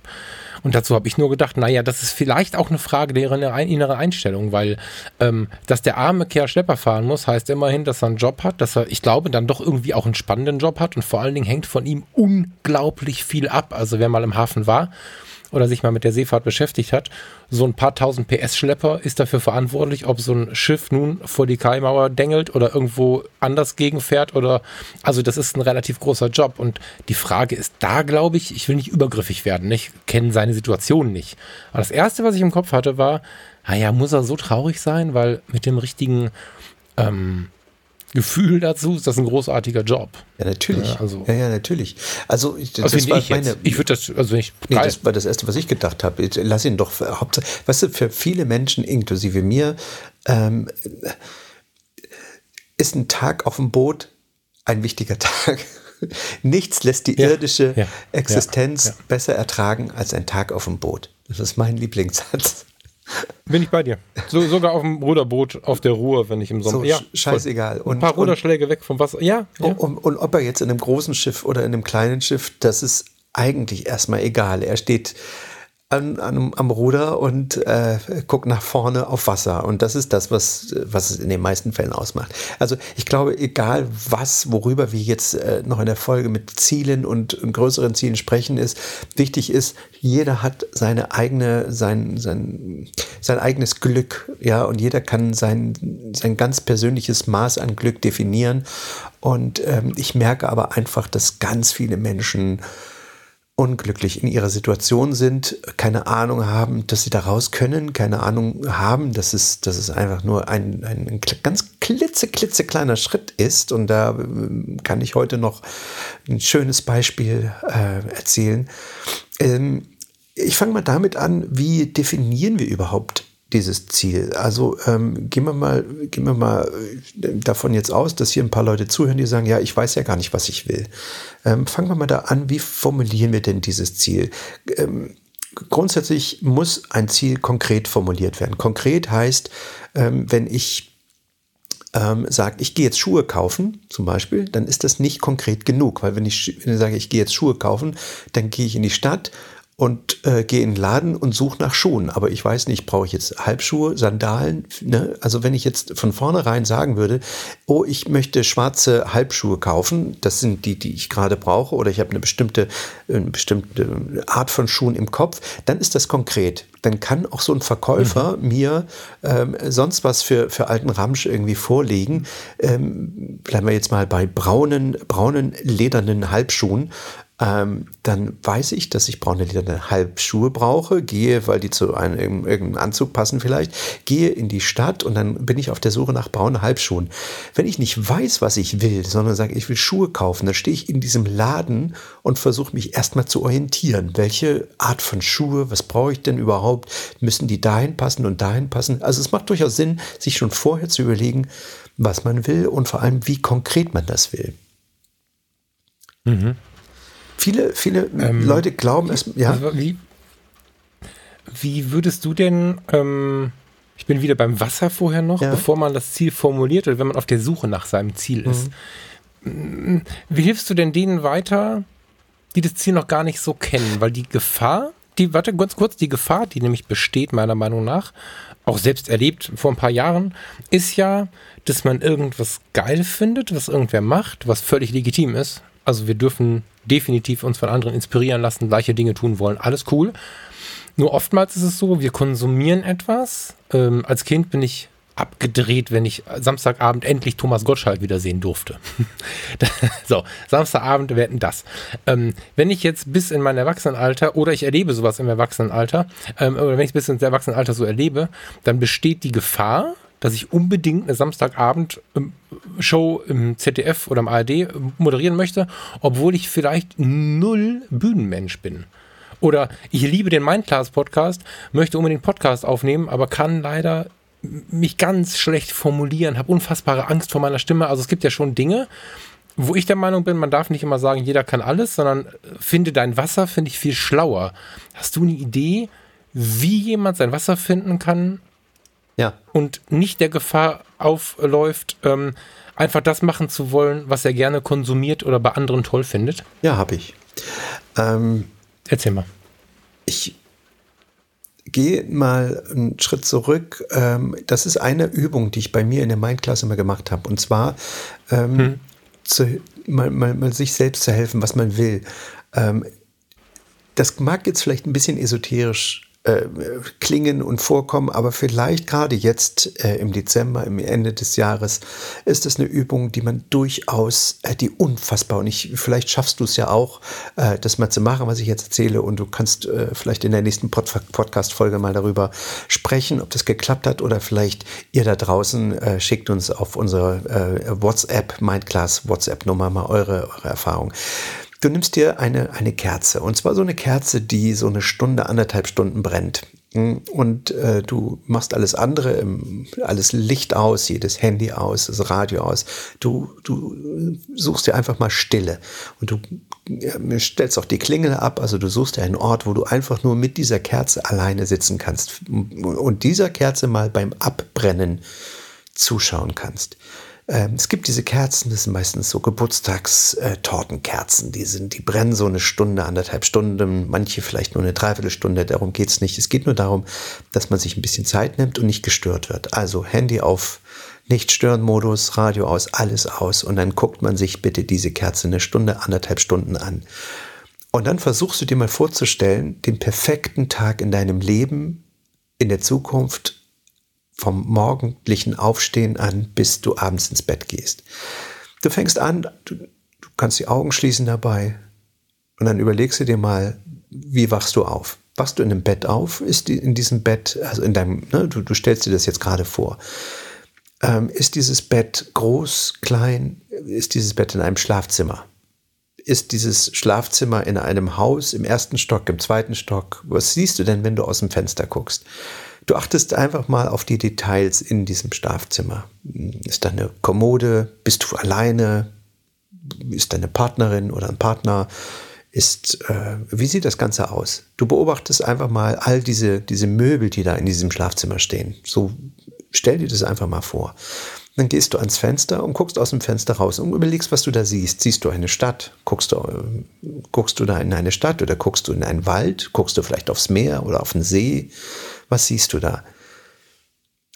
Und dazu habe ich nur gedacht, naja, das ist vielleicht auch eine Frage der inneren Einstellung, weil ähm, dass der arme Kerl Schlepper fahren muss, heißt immerhin, dass er einen Job hat, dass er, ich glaube, dann doch irgendwie auch einen spannenden Job hat und vor allen Dingen hängt von ihm unglaublich viel ab. Also wer mal im Hafen war, oder sich mal mit der Seefahrt beschäftigt hat, so ein paar tausend PS-Schlepper ist dafür verantwortlich, ob so ein Schiff nun vor die Kaimauer dengelt oder irgendwo anders gegenfährt oder, also das ist ein relativ großer Job und die Frage ist da, glaube ich, ich will nicht übergriffig werden, ich kenne seine Situation nicht. Aber das erste, was ich im Kopf hatte, war, naja, muss er so traurig sein, weil mit dem richtigen, ähm, Gefühl dazu, ist das ein großartiger Job. Ja, natürlich. Ja, also, ja, ja natürlich. Also, das also war ich meine. Jetzt. Ich würde das, also nicht. Nee, das war das Erste, was ich gedacht habe. Lass ihn doch, Hauptsache, weißt du, für viele Menschen, inklusive mir, ähm, ist ein Tag auf dem Boot ein wichtiger (laughs) Tag. Nichts lässt die ja, irdische ja, Existenz besser ertragen als ein Tag auf dem Boot. Das ist mein Lieblingssatz. Bin ich bei dir. So, sogar auf dem Ruderboot auf der Ruhe, wenn ich im Sommer. So, ja, scheißegal. Und, Ein paar Ruderschläge weg vom Wasser. Ja. ja. Und, und, ob er jetzt in einem großen Schiff oder in einem kleinen Schiff, das ist eigentlich erstmal egal. Er steht an, an, am Ruder und äh, guckt nach vorne auf Wasser. Und das ist das, was, was es in den meisten Fällen ausmacht. Also ich glaube, egal was, worüber wir jetzt äh, noch in der Folge mit Zielen und, und größeren Zielen sprechen, ist, wichtig ist, jeder hat seine eigene, sein, sein, sein eigenes Glück, ja, und jeder kann sein, sein ganz persönliches Maß an Glück definieren. Und ähm, ich merke aber einfach, dass ganz viele Menschen unglücklich in ihrer Situation sind, keine Ahnung haben, dass sie da raus können, keine Ahnung haben, dass es, dass es einfach nur ein, ein ganz klitze, klitze kleiner Schritt ist. Und da äh, kann ich heute noch ein schönes Beispiel äh, erzählen. Ähm, ich fange mal damit an, wie definieren wir überhaupt dieses Ziel. Also ähm, gehen wir mal, gehen wir mal äh, davon jetzt aus, dass hier ein paar Leute zuhören, die sagen, ja, ich weiß ja gar nicht, was ich will. Ähm, fangen wir mal da an, wie formulieren wir denn dieses Ziel? Ähm, grundsätzlich muss ein Ziel konkret formuliert werden. Konkret heißt, ähm, wenn ich ähm, sage, ich gehe jetzt Schuhe kaufen, zum Beispiel, dann ist das nicht konkret genug, weil wenn ich, wenn ich sage, ich gehe jetzt Schuhe kaufen, dann gehe ich in die Stadt und äh, gehe in den Laden und suche nach Schuhen. Aber ich weiß nicht, brauche ich jetzt Halbschuhe, Sandalen? Ne? Also wenn ich jetzt von vornherein sagen würde, oh, ich möchte schwarze Halbschuhe kaufen, das sind die, die ich gerade brauche, oder ich habe eine bestimmte, eine bestimmte Art von Schuhen im Kopf, dann ist das konkret. Dann kann auch so ein Verkäufer mhm. mir ähm, sonst was für, für alten Ramsch irgendwie vorlegen. Ähm, bleiben wir jetzt mal bei braunen, braunen ledernen Halbschuhen ähm, dann weiß ich, dass ich braune lederne Halbschuhe brauche, gehe, weil die zu einem irgendeinem Anzug passen vielleicht, gehe in die Stadt und dann bin ich auf der Suche nach braunen Halbschuhen. Wenn ich nicht weiß, was ich will, sondern sage, ich will Schuhe kaufen, dann stehe ich in diesem Laden und versuche mich erstmal zu orientieren. Welche Art von Schuhe, was brauche ich denn überhaupt? Müssen die dahin passen und dahin passen? Also es macht durchaus Sinn, sich schon vorher zu überlegen, was man will und vor allem, wie konkret man das will. Mhm. Viele, viele ähm, Leute glauben es, ja. Also wie, wie würdest du denn, ähm, ich bin wieder beim Wasser vorher noch, ja. bevor man das Ziel formuliert oder wenn man auf der Suche nach seinem Ziel ist. Mhm. Wie hilfst du denn denen weiter, die das Ziel noch gar nicht so kennen? Weil die Gefahr, die, warte ganz kurz, die Gefahr, die nämlich besteht, meiner Meinung nach, auch selbst erlebt vor ein paar Jahren, ist ja, dass man irgendwas geil findet, was irgendwer macht, was völlig legitim ist. Also wir dürfen definitiv uns von anderen inspirieren lassen, gleiche Dinge tun wollen. Alles cool. Nur oftmals ist es so, wir konsumieren etwas. Ähm, als Kind bin ich abgedreht, wenn ich Samstagabend endlich Thomas Gottschalk wiedersehen durfte. (laughs) so, Samstagabend, wer denn das? Ähm, wenn ich jetzt bis in mein Erwachsenenalter oder ich erlebe sowas im Erwachsenenalter, ähm, oder wenn ich bis ins Erwachsenenalter so erlebe, dann besteht die Gefahr, dass ich unbedingt eine Samstagabend-Show im ZDF oder im ARD moderieren möchte, obwohl ich vielleicht null Bühnenmensch bin. Oder ich liebe den Mindclass-Podcast, möchte unbedingt Podcast aufnehmen, aber kann leider mich ganz schlecht formulieren, habe unfassbare Angst vor meiner Stimme. Also es gibt ja schon Dinge, wo ich der Meinung bin, man darf nicht immer sagen, jeder kann alles, sondern finde dein Wasser, finde ich viel schlauer. Hast du eine Idee, wie jemand sein Wasser finden kann, ja. Und nicht der Gefahr aufläuft, ähm, einfach das machen zu wollen, was er gerne konsumiert oder bei anderen toll findet? Ja, habe ich. Ähm, Erzähl mal. Ich gehe mal einen Schritt zurück. Ähm, das ist eine Übung, die ich bei mir in der Mindklasse immer gemacht habe. Und zwar ähm, hm. zu, mal, mal, mal, sich selbst zu helfen, was man will. Ähm, das mag jetzt vielleicht ein bisschen esoterisch äh, klingen und vorkommen, aber vielleicht gerade jetzt äh, im Dezember, im Ende des Jahres, ist es eine Übung, die man durchaus, äh, die unfassbar, und ich, vielleicht schaffst du es ja auch, äh, das mal zu machen, was ich jetzt erzähle, und du kannst äh, vielleicht in der nächsten Pod Podcast-Folge mal darüber sprechen, ob das geklappt hat, oder vielleicht ihr da draußen äh, schickt uns auf unsere WhatsApp, Mindclass WhatsApp-Nummer mal eure, eure Erfahrung. Du nimmst dir eine, eine Kerze und zwar so eine Kerze, die so eine Stunde, anderthalb Stunden brennt. Und äh, du machst alles andere, alles Licht aus, jedes Handy aus, das Radio aus. Du, du suchst dir einfach mal Stille und du äh, stellst auch die Klingel ab. Also du suchst dir einen Ort, wo du einfach nur mit dieser Kerze alleine sitzen kannst und dieser Kerze mal beim Abbrennen zuschauen kannst. Ähm, es gibt diese Kerzen, das sind meistens so Geburtstagstortenkerzen. Äh, die sind, die brennen so eine Stunde, anderthalb Stunden, manche vielleicht nur eine Dreiviertelstunde. Darum geht es nicht. Es geht nur darum, dass man sich ein bisschen Zeit nimmt und nicht gestört wird. Also Handy auf Nicht-Stören-Modus, Radio aus, alles aus. Und dann guckt man sich bitte diese Kerze eine Stunde, anderthalb Stunden an. Und dann versuchst du dir mal vorzustellen, den perfekten Tag in deinem Leben in der Zukunft vom morgendlichen Aufstehen an, bis du abends ins Bett gehst. Du fängst an, du, du kannst die Augen schließen dabei und dann überlegst du dir mal, wie wachst du auf? Wachst du in einem Bett auf? Ist die, in diesem Bett, also in deinem, ne, du, du stellst dir das jetzt gerade vor. Ähm, ist dieses Bett groß, klein? Ist dieses Bett in einem Schlafzimmer? Ist dieses Schlafzimmer in einem Haus im ersten Stock, im zweiten Stock? Was siehst du denn, wenn du aus dem Fenster guckst? Du achtest einfach mal auf die Details in diesem Schlafzimmer. Ist da eine Kommode? Bist du alleine? Ist deine Partnerin oder ein Partner? Ist, äh, wie sieht das Ganze aus? Du beobachtest einfach mal all diese, diese Möbel, die da in diesem Schlafzimmer stehen. So stell dir das einfach mal vor. Dann gehst du ans Fenster und guckst aus dem Fenster raus und überlegst, was du da siehst. Siehst du eine Stadt? Guckst du, äh, guckst du da in eine Stadt oder guckst du in einen Wald? Guckst du vielleicht aufs Meer oder auf den See? Was siehst du da?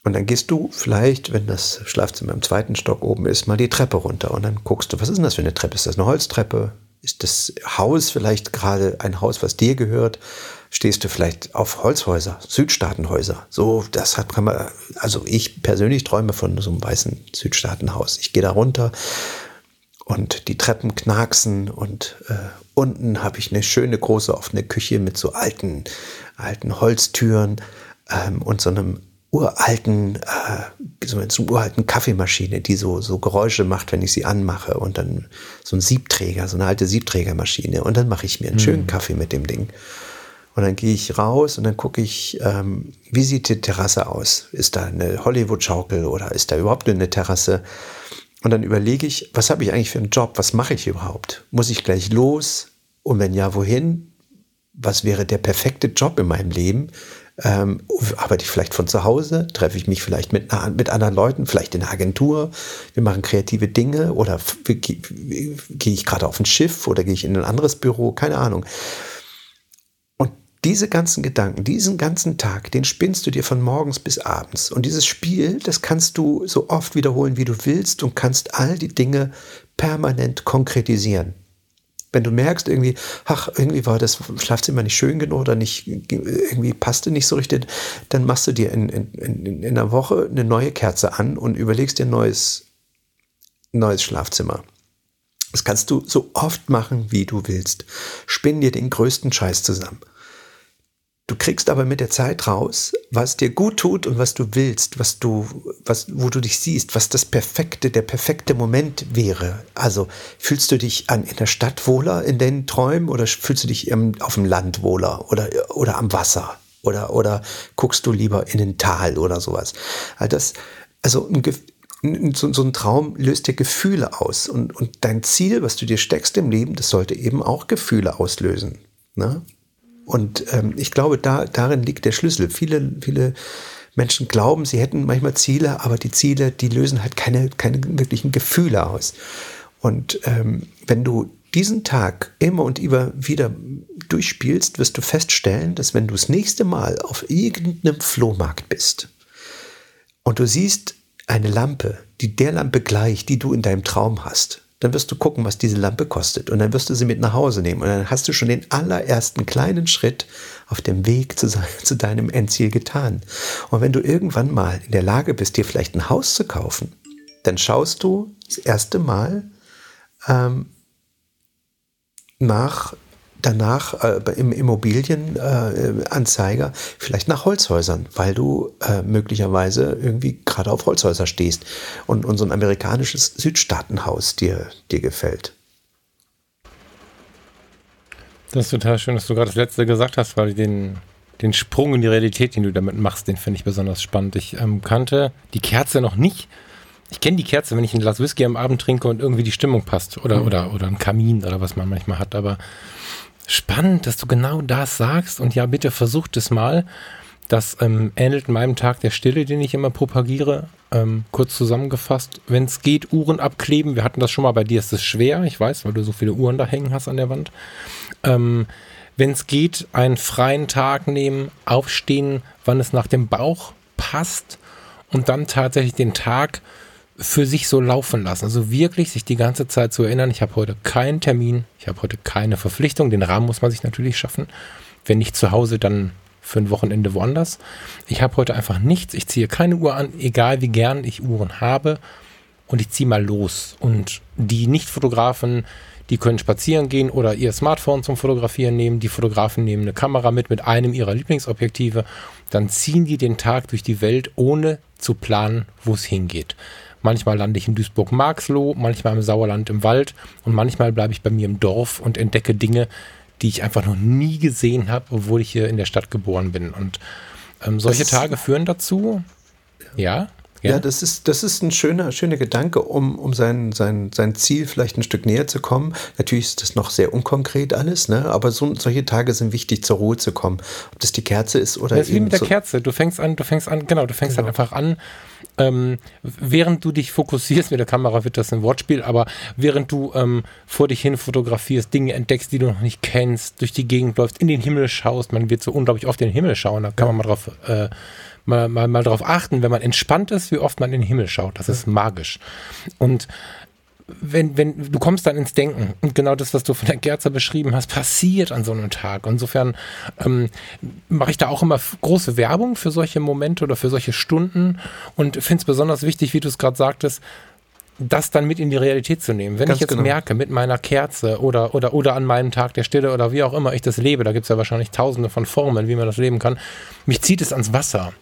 Und dann gehst du vielleicht, wenn das Schlafzimmer im zweiten Stock oben ist, mal die Treppe runter und dann guckst du, was ist denn das für eine Treppe? Ist das eine Holztreppe? Ist das Haus vielleicht gerade ein Haus, was dir gehört? Stehst du vielleicht auf Holzhäuser, Südstaatenhäuser? So, das hat kann man, also ich persönlich träume von so einem weißen Südstaatenhaus. Ich gehe da runter und die Treppen knacksen und äh, unten habe ich eine schöne große offene Küche mit so alten, alten Holztüren ähm, und so einem uralten, äh, so einer uralten Kaffeemaschine, die so, so Geräusche macht, wenn ich sie anmache. Und dann so ein Siebträger, so eine alte Siebträgermaschine. Und dann mache ich mir einen schönen hm. Kaffee mit dem Ding. Und dann gehe ich raus und dann gucke ich, ähm, wie sieht die Terrasse aus? Ist da eine Hollywood-Schaukel oder ist da überhaupt eine Terrasse? Und dann überlege ich, was habe ich eigentlich für einen Job? Was mache ich überhaupt? Muss ich gleich los? Und wenn ja, wohin? Was wäre der perfekte Job in meinem Leben? Ähm, arbeite ich vielleicht von zu Hause? Treffe ich mich vielleicht mit, mit anderen Leuten, vielleicht in der Agentur? Wir machen kreative Dinge oder gehe ich gerade auf ein Schiff oder gehe ich in ein anderes Büro? Keine Ahnung. Und diese ganzen Gedanken, diesen ganzen Tag, den spinnst du dir von morgens bis abends. Und dieses Spiel, das kannst du so oft wiederholen, wie du willst und kannst all die Dinge permanent konkretisieren. Wenn du merkst, irgendwie, ach, irgendwie war das Schlafzimmer nicht schön genug oder nicht, irgendwie passte nicht so richtig, dann machst du dir in, in, in, in einer Woche eine neue Kerze an und überlegst dir ein neues, neues Schlafzimmer. Das kannst du so oft machen, wie du willst. Spinn dir den größten Scheiß zusammen. Du kriegst aber mit der Zeit raus, was dir gut tut und was du willst, was du, was, wo du dich siehst, was das perfekte, der perfekte Moment wäre. Also fühlst du dich an, in der Stadt wohler in deinen Träumen oder fühlst du dich im, auf dem Land wohler oder, oder am Wasser oder, oder guckst du lieber in ein Tal oder sowas. Also, das, also ein, so, so, ein Traum löst dir Gefühle aus und, und dein Ziel, was du dir steckst im Leben, das sollte eben auch Gefühle auslösen. Ne? Und ähm, ich glaube, da, darin liegt der Schlüssel. Viele, viele Menschen glauben, sie hätten manchmal Ziele, aber die Ziele, die lösen halt keine, keine wirklichen Gefühle aus. Und ähm, wenn du diesen Tag immer und immer wieder durchspielst, wirst du feststellen, dass wenn du das nächste Mal auf irgendeinem Flohmarkt bist und du siehst eine Lampe, die der Lampe gleicht, die du in deinem Traum hast, dann wirst du gucken, was diese Lampe kostet. Und dann wirst du sie mit nach Hause nehmen. Und dann hast du schon den allerersten kleinen Schritt auf dem Weg zu, (laughs) zu deinem Endziel getan. Und wenn du irgendwann mal in der Lage bist, dir vielleicht ein Haus zu kaufen, dann schaust du das erste Mal ähm, nach danach äh, im Immobilienanzeiger äh, vielleicht nach Holzhäusern, weil du äh, möglicherweise irgendwie gerade auf Holzhäuser stehst und, und so ein amerikanisches Südstaatenhaus dir, dir gefällt. Das ist total schön, dass du gerade das letzte gesagt hast, weil den, den Sprung in die Realität, den du damit machst, den finde ich besonders spannend. Ich ähm, kannte die Kerze noch nicht. Ich kenne die Kerze, wenn ich ein Glas Whisky am Abend trinke und irgendwie die Stimmung passt oder, mhm. oder, oder ein Kamin oder was man manchmal hat. Aber Spannend, dass du genau das sagst. Und ja, bitte versucht es mal. Das ähm, ähnelt meinem Tag der Stille, den ich immer propagiere. Ähm, kurz zusammengefasst, wenn es geht, Uhren abkleben. Wir hatten das schon mal, bei dir ist es schwer, ich weiß, weil du so viele Uhren da hängen hast an der Wand. Ähm, wenn es geht, einen freien Tag nehmen, aufstehen, wann es nach dem Bauch passt und dann tatsächlich den Tag für sich so laufen lassen. Also wirklich sich die ganze Zeit zu erinnern, ich habe heute keinen Termin, ich habe heute keine Verpflichtung, den Rahmen muss man sich natürlich schaffen. Wenn nicht zu Hause, dann für ein Wochenende woanders. Ich habe heute einfach nichts, ich ziehe keine Uhr an, egal wie gern ich Uhren habe und ich ziehe mal los. Und die Nicht-Fotografen, die können spazieren gehen oder ihr Smartphone zum Fotografieren nehmen. Die Fotografen nehmen eine Kamera mit mit einem ihrer Lieblingsobjektive. Dann ziehen die den Tag durch die Welt, ohne zu planen, wo es hingeht. Manchmal lande ich in Duisburg-Marxloh, manchmal im Sauerland im Wald und manchmal bleibe ich bei mir im Dorf und entdecke Dinge, die ich einfach noch nie gesehen habe, obwohl ich hier in der Stadt geboren bin. Und ähm, solche Tage führen dazu, ja, Ja, das ist, das ist ein schöner, schöner Gedanke, um, um sein, sein, sein Ziel vielleicht ein Stück näher zu kommen. Natürlich ist das noch sehr unkonkret alles, ne? aber so, solche Tage sind wichtig, zur Ruhe zu kommen. Ob das die Kerze ist oder. Das ist wie mit der so Kerze. Du fängst an, du fängst an, genau, du fängst genau. halt einfach an. Ähm, während du dich fokussierst, mit der Kamera wird das ein Wortspiel, aber während du ähm, vor dich hin fotografierst, Dinge entdeckst, die du noch nicht kennst, durch die Gegend läufst, in den Himmel schaust, man wird so unglaublich oft in den Himmel schauen, da kann man mal drauf äh, mal, mal, mal darauf achten, wenn man entspannt ist, wie oft man in den Himmel schaut. Das ist magisch. Und wenn, wenn, du kommst dann ins Denken und genau das, was du von der Kerze beschrieben hast, passiert an so einem Tag. Insofern ähm, mache ich da auch immer große Werbung für solche Momente oder für solche Stunden und finde es besonders wichtig, wie du es gerade sagtest, das dann mit in die Realität zu nehmen. Wenn Ganz ich jetzt genau. merke, mit meiner Kerze oder, oder, oder an meinem Tag der Stille oder wie auch immer ich das lebe, da gibt es ja wahrscheinlich tausende von Formen, wie man das leben kann, mich zieht es ans Wasser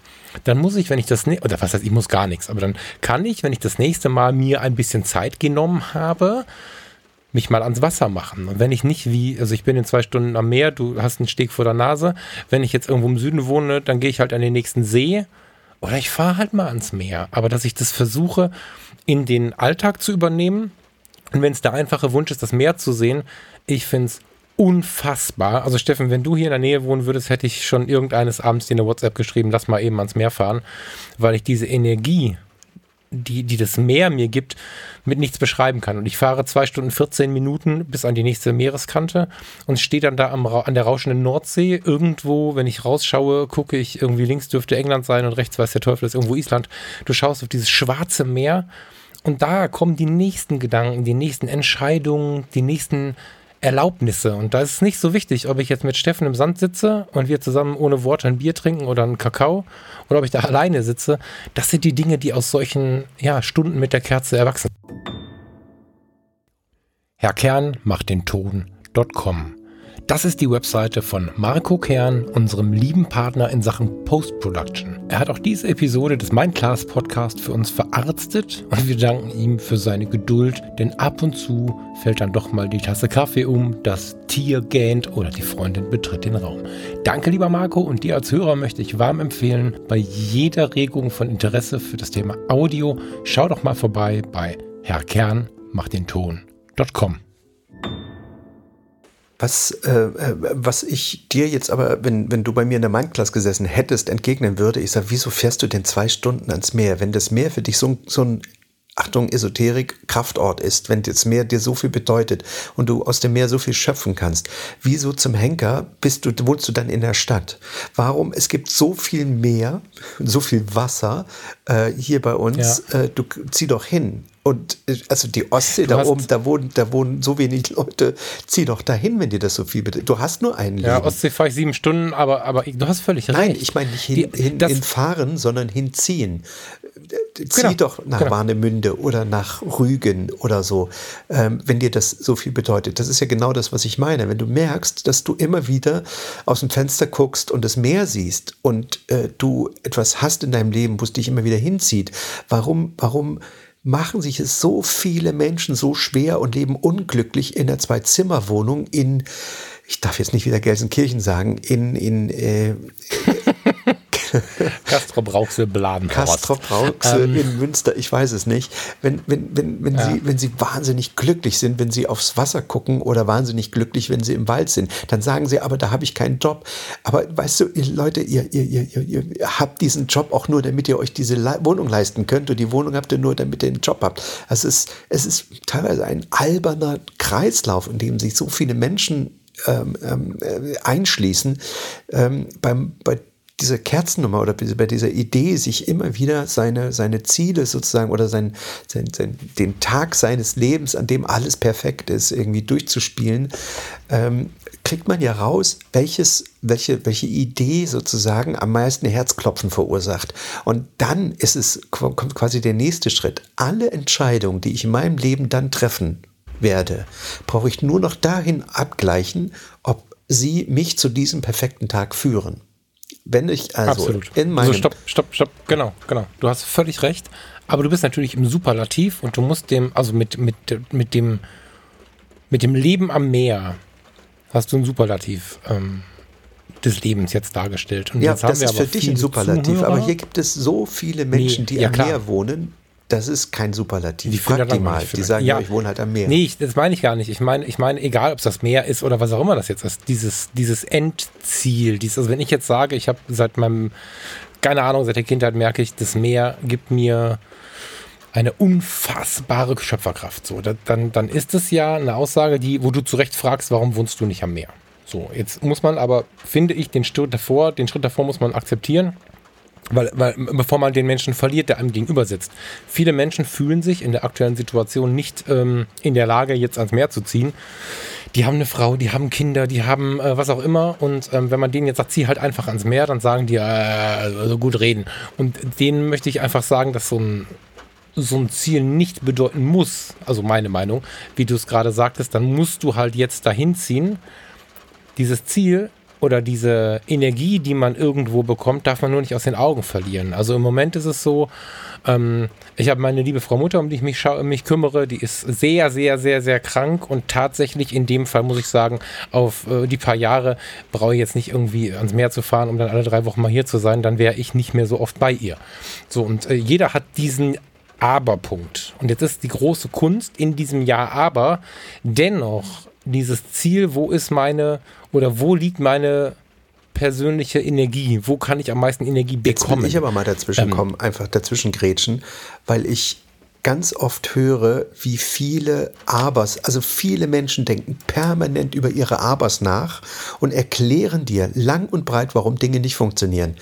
dann muss ich, wenn ich das, oder was heißt, ich muss gar nichts, aber dann kann ich, wenn ich das nächste Mal mir ein bisschen Zeit genommen habe, mich mal ans Wasser machen. Und wenn ich nicht wie, also ich bin in zwei Stunden am Meer, du hast einen Steg vor der Nase, wenn ich jetzt irgendwo im Süden wohne, dann gehe ich halt an den nächsten See oder ich fahre halt mal ans Meer. Aber dass ich das versuche, in den Alltag zu übernehmen und wenn es der einfache Wunsch ist, das Meer zu sehen, ich finde es unfassbar. Also Steffen, wenn du hier in der Nähe wohnen würdest, hätte ich schon irgendeines Abends dir eine WhatsApp geschrieben, lass mal eben ans Meer fahren, weil ich diese Energie, die, die das Meer mir gibt, mit nichts beschreiben kann. Und ich fahre zwei Stunden 14 Minuten bis an die nächste Meereskante und stehe dann da am, an der rauschenden Nordsee. Irgendwo, wenn ich rausschaue, gucke ich, irgendwie links dürfte England sein und rechts weiß der Teufel ist irgendwo Island. Du schaust auf dieses schwarze Meer und da kommen die nächsten Gedanken, die nächsten Entscheidungen, die nächsten Erlaubnisse. Und da ist es nicht so wichtig, ob ich jetzt mit Steffen im Sand sitze und wir zusammen ohne Worte ein Bier trinken oder einen Kakao oder ob ich da (laughs) alleine sitze. Das sind die Dinge, die aus solchen ja, Stunden mit der Kerze erwachsen. Herr Kern macht den Ton.com das ist die Webseite von Marco Kern, unserem lieben Partner in Sachen Post-Production. Er hat auch diese Episode des Mindclass Podcast für uns verarztet und wir danken ihm für seine Geduld, denn ab und zu fällt dann doch mal die Tasse Kaffee um, das Tier gähnt oder die Freundin betritt den Raum. Danke, lieber Marco, und dir als Hörer möchte ich warm empfehlen, bei jeder Regung von Interesse für das Thema Audio, schau doch mal vorbei bei Herr Kern macht den Ton.com. Was, äh, äh, was ich dir jetzt aber, wenn, wenn du bei mir in der Mindclass gesessen hättest, entgegnen würde, ich sage, wieso fährst du denn zwei Stunden ans Meer? Wenn das Meer für dich so, so ein Achtung, Esoterik, Kraftort ist, wenn das Meer dir so viel bedeutet und du aus dem Meer so viel schöpfen kannst, wieso zum Henker bist du, wohnst du dann in der Stadt? Warum? Es gibt so viel Meer, so viel Wasser äh, hier bei uns. Ja. Äh, du zieh doch hin. Und äh, also die Ostsee, du da oben, da wohnen, da wohnen so wenig Leute. Zieh doch dahin, wenn dir das so viel bedeutet. Du hast nur einen Ja, Ostsee fahre ich sieben Stunden, aber, aber du hast völlig recht. Nein, ich meine nicht hin, die, hin, hinfahren, sondern hinziehen. Zieh genau, doch nach genau. Warnemünde oder nach Rügen oder so, ähm, wenn dir das so viel bedeutet. Das ist ja genau das, was ich meine. Wenn du merkst, dass du immer wieder aus dem Fenster guckst und das Meer siehst und äh, du etwas hast in deinem Leben, wo es dich immer wieder hinzieht, warum, warum machen sich es so viele Menschen so schwer und leben unglücklich in der Zwei-Zimmer-Wohnung in, ich darf jetzt nicht wieder Gelsenkirchen sagen, in, in äh, (laughs) Kastrop Rauxel Bladenhorst. Kastrop Rauxel ähm. in Münster, ich weiß es nicht. Wenn, wenn, wenn, wenn, ja. sie, wenn sie wahnsinnig glücklich sind, wenn sie aufs Wasser gucken oder wahnsinnig glücklich, wenn sie im Wald sind, dann sagen sie, aber da habe ich keinen Job. Aber weißt du, ihr Leute, ihr, ihr, ihr, ihr, habt diesen Job auch nur, damit ihr euch diese Le Wohnung leisten könnt und die Wohnung habt ihr nur, damit ihr den Job habt. Es ist, es ist teilweise ein alberner Kreislauf, in dem sich so viele Menschen ähm, ähm, äh, einschließen. Ähm, beim, bei dieser Kerzennummer oder bei dieser Idee, sich immer wieder seine, seine Ziele sozusagen oder sein, sein, sein, den Tag seines Lebens, an dem alles perfekt ist, irgendwie durchzuspielen, ähm, kriegt man ja raus, welches, welche, welche Idee sozusagen am meisten Herzklopfen verursacht. Und dann ist es, kommt quasi der nächste Schritt. Alle Entscheidungen, die ich in meinem Leben dann treffen werde, brauche ich nur noch dahin abgleichen, ob sie mich zu diesem perfekten Tag führen. Wenn ich also Absolut. in meinem. Also stopp, stopp, stopp. Genau, genau. Du hast völlig recht. Aber du bist natürlich im Superlativ und du musst dem, also mit, mit, mit dem, mit dem Leben am Meer hast du ein Superlativ ähm, des Lebens jetzt dargestellt. Und ja, jetzt das ist für dich ein Superlativ, Zuhörer. aber hier gibt es so viele Menschen, nee, die ja, am klar. Meer wohnen, das ist kein Superlativ. Die Frag die mal. Die sagen, ja, ich wohne halt am Meer. Nee, ich, das meine ich gar nicht. Ich meine, ich meine, egal, ob es das Meer ist oder was auch immer das jetzt ist, dieses, dieses Endziel, dieses, also wenn ich jetzt sage, ich habe seit meinem, keine Ahnung, seit der Kindheit merke ich, das Meer gibt mir eine unfassbare Schöpferkraft. So, dann, dann ist es ja eine Aussage, die, wo du zu Recht fragst, warum wohnst du nicht am Meer? So, jetzt muss man aber, finde ich, den Schritt davor, den Schritt davor muss man akzeptieren. Weil, weil, bevor man den Menschen verliert, der einem gegenüber sitzt. Viele Menschen fühlen sich in der aktuellen Situation nicht ähm, in der Lage, jetzt ans Meer zu ziehen. Die haben eine Frau, die haben Kinder, die haben äh, was auch immer. Und ähm, wenn man denen jetzt sagt, zieh halt einfach ans Meer, dann sagen die, äh, also gut reden. Und denen möchte ich einfach sagen, dass so ein so ein Ziel nicht bedeuten muss, also meine Meinung, wie du es gerade sagtest, dann musst du halt jetzt dahin ziehen. Dieses Ziel oder diese Energie, die man irgendwo bekommt, darf man nur nicht aus den Augen verlieren. Also im Moment ist es so, ähm, ich habe meine liebe Frau Mutter, um die ich mich, mich kümmere, die ist sehr, sehr, sehr, sehr krank und tatsächlich in dem Fall muss ich sagen, auf äh, die paar Jahre brauche ich jetzt nicht irgendwie ans Meer zu fahren, um dann alle drei Wochen mal hier zu sein, dann wäre ich nicht mehr so oft bei ihr. So, und äh, jeder hat diesen Aber-Punkt. Und jetzt ist die große Kunst in diesem Ja, aber dennoch dieses Ziel, wo ist meine oder wo liegt meine persönliche Energie? Wo kann ich am meisten Energie bekommen? Jetzt will ich aber mal dazwischen ähm, kommen, einfach dazwischen grätschen, weil ich ganz oft höre, wie viele Abers, also viele Menschen denken permanent über ihre Abers nach und erklären dir lang und breit, warum Dinge nicht funktionieren.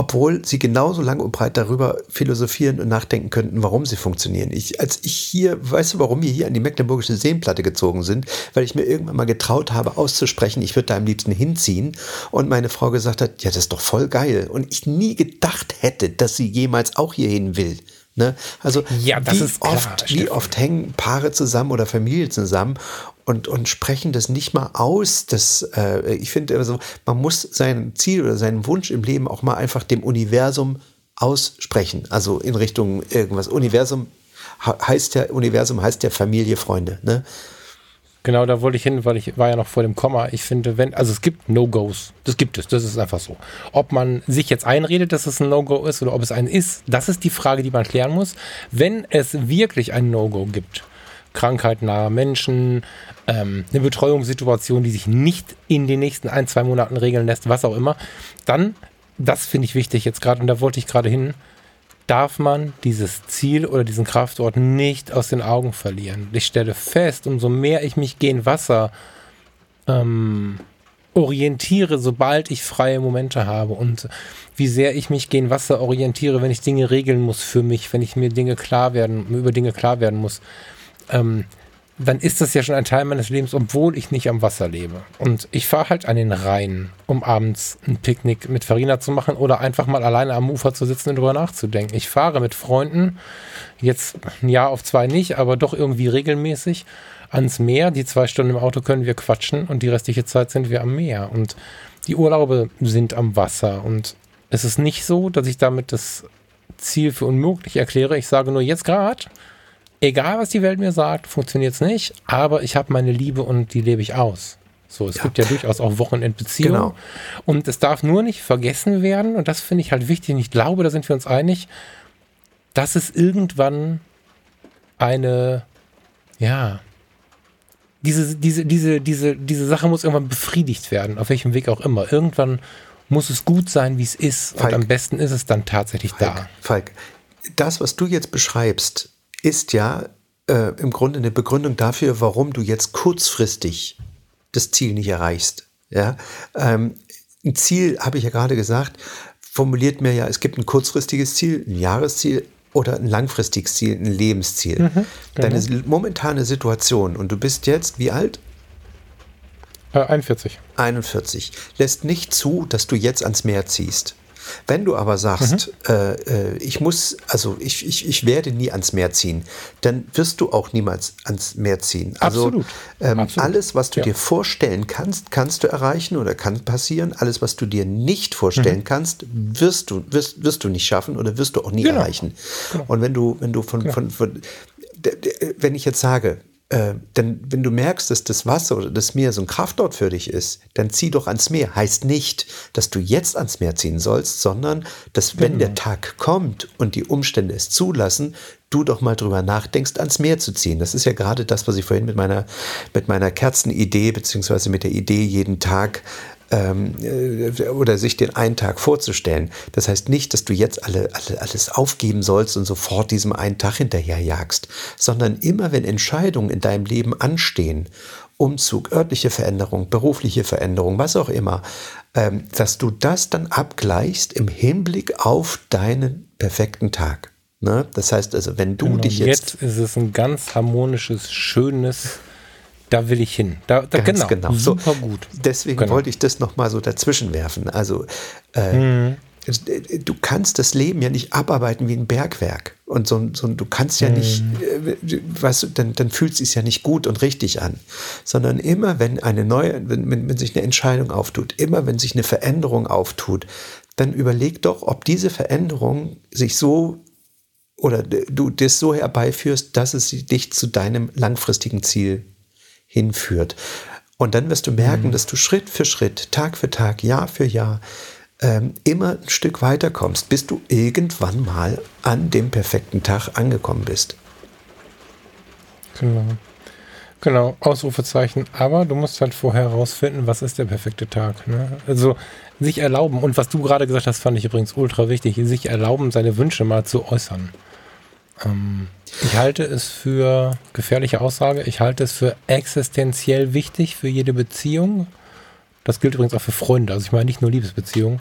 Obwohl sie genauso lang und breit darüber philosophieren und nachdenken könnten, warum sie funktionieren. Ich, als ich hier, weißt du, warum wir hier an die Mecklenburgische Seenplatte gezogen sind? Weil ich mir irgendwann mal getraut habe, auszusprechen, ich würde da am liebsten hinziehen. Und meine Frau gesagt hat, ja, das ist doch voll geil. Und ich nie gedacht hätte, dass sie jemals auch hierhin will. Ne? Also ja, wie, oft, klar, wie oft hängen Paare zusammen oder Familien zusammen und, und sprechen das nicht mal aus. Das, äh, ich finde, also, man muss sein Ziel oder seinen Wunsch im Leben auch mal einfach dem Universum aussprechen. Also in Richtung irgendwas. Universum heißt ja, Universum heißt ja Familie, Freunde. Ne? Genau, da wollte ich hin, weil ich war ja noch vor dem Komma. Ich finde, wenn, also es gibt No-Gos. Das gibt es, das ist einfach so. Ob man sich jetzt einredet, dass es ein No-Go ist oder ob es ein ist, das ist die Frage, die man klären muss. Wenn es wirklich ein No-Go gibt, Krankheit nahe Menschen, ähm, eine Betreuungssituation, die sich nicht in den nächsten ein, zwei Monaten regeln lässt, was auch immer, dann, das finde ich wichtig jetzt gerade, und da wollte ich gerade hin, darf man dieses Ziel oder diesen Kraftort nicht aus den Augen verlieren. Ich stelle fest, umso mehr ich mich gegen Wasser ähm, orientiere, sobald ich freie Momente habe und wie sehr ich mich gegen Wasser orientiere, wenn ich Dinge regeln muss für mich, wenn ich mir Dinge klar werden, über Dinge klar werden muss, ähm, dann ist das ja schon ein Teil meines Lebens, obwohl ich nicht am Wasser lebe. Und ich fahre halt an den Rhein, um abends ein Picknick mit Farina zu machen oder einfach mal alleine am Ufer zu sitzen und drüber nachzudenken. Ich fahre mit Freunden, jetzt ein Jahr auf zwei nicht, aber doch irgendwie regelmäßig ans Meer. Die zwei Stunden im Auto können wir quatschen und die restliche Zeit sind wir am Meer. Und die Urlaube sind am Wasser. Und es ist nicht so, dass ich damit das Ziel für unmöglich erkläre. Ich sage nur jetzt gerade, egal was die Welt mir sagt, funktioniert es nicht, aber ich habe meine Liebe und die lebe ich aus. So, es ja. gibt ja durchaus auch Wochenendbeziehungen. Genau. Und es darf nur nicht vergessen werden, und das finde ich halt wichtig, und ich glaube, da sind wir uns einig, dass es irgendwann eine, ja, diese, diese, diese, diese, diese Sache muss irgendwann befriedigt werden, auf welchem Weg auch immer. Irgendwann muss es gut sein, wie es ist. Falk. Und am besten ist es dann tatsächlich Falk, da. Falk, das, was du jetzt beschreibst, ist ja äh, im Grunde eine Begründung dafür, warum du jetzt kurzfristig das Ziel nicht erreichst. Ja? Ähm, ein Ziel, habe ich ja gerade gesagt, formuliert mir ja, es gibt ein kurzfristiges Ziel, ein Jahresziel oder ein langfristiges Ziel, ein Lebensziel. Mhm, genau. Deine momentane Situation, und du bist jetzt wie alt? Äh, 41. 41. Lässt nicht zu, dass du jetzt ans Meer ziehst. Wenn du aber sagst, mhm. äh, äh, ich muss, also ich, ich, ich werde nie ans Meer ziehen, dann wirst du auch niemals ans Meer ziehen. Also Absolut. Ähm, Absolut. alles, was du ja. dir vorstellen kannst, kannst du erreichen oder kann passieren. Alles, was du dir nicht vorstellen mhm. kannst, wirst du, wirst, wirst du nicht schaffen oder wirst du auch nie genau. erreichen. Genau. Und wenn du, wenn du von, genau. von, von wenn ich jetzt sage, äh, denn wenn du merkst, dass das Wasser oder das Meer so ein Kraftort für dich ist, dann zieh doch ans Meer. Heißt nicht, dass du jetzt ans Meer ziehen sollst, sondern dass wenn genau. der Tag kommt und die Umstände es zulassen, du doch mal drüber nachdenkst, ans Meer zu ziehen. Das ist ja gerade das, was ich vorhin mit meiner, mit meiner Kerzenidee, beziehungsweise mit der Idee, jeden Tag ähm, äh, oder sich den einen Tag vorzustellen. Das heißt nicht, dass du jetzt alle, alle, alles aufgeben sollst und sofort diesem einen Tag hinterherjagst, sondern immer wenn Entscheidungen in deinem Leben anstehen, Umzug, örtliche Veränderung, berufliche Veränderung, was auch immer, ähm, dass du das dann abgleichst im Hinblick auf deinen perfekten Tag. Ne? Das heißt also, wenn du genau, dich jetzt. Jetzt ist es ein ganz harmonisches, schönes da will ich hin. Da, da genau, genau. Super so, gut. Deswegen genau. wollte ich das nochmal so dazwischen werfen. Also äh, mhm. du kannst das Leben ja nicht abarbeiten wie ein Bergwerk. Und so, so du kannst ja mhm. nicht, äh, weißt du, dann, dann fühlt es sich ja nicht gut und richtig an. Sondern immer, wenn eine neue, wenn, wenn, wenn sich eine Entscheidung auftut, immer wenn sich eine Veränderung auftut, dann überleg doch, ob diese Veränderung sich so oder du das so herbeiführst, dass es dich zu deinem langfristigen Ziel hinführt. Und dann wirst du merken, mhm. dass du Schritt für Schritt, Tag für Tag, Jahr für Jahr ähm, immer ein Stück weiter kommst, bis du irgendwann mal an dem perfekten Tag angekommen bist. Genau. Genau, Ausrufezeichen. Aber du musst halt vorher herausfinden, was ist der perfekte Tag. Ne? Also sich erlauben, und was du gerade gesagt hast, fand ich übrigens ultra wichtig, sich erlauben, seine Wünsche mal zu äußern. Ähm, ich halte es für gefährliche Aussage. Ich halte es für existenziell wichtig für jede Beziehung. Das gilt übrigens auch für Freunde. Also ich meine nicht nur Liebesbeziehungen.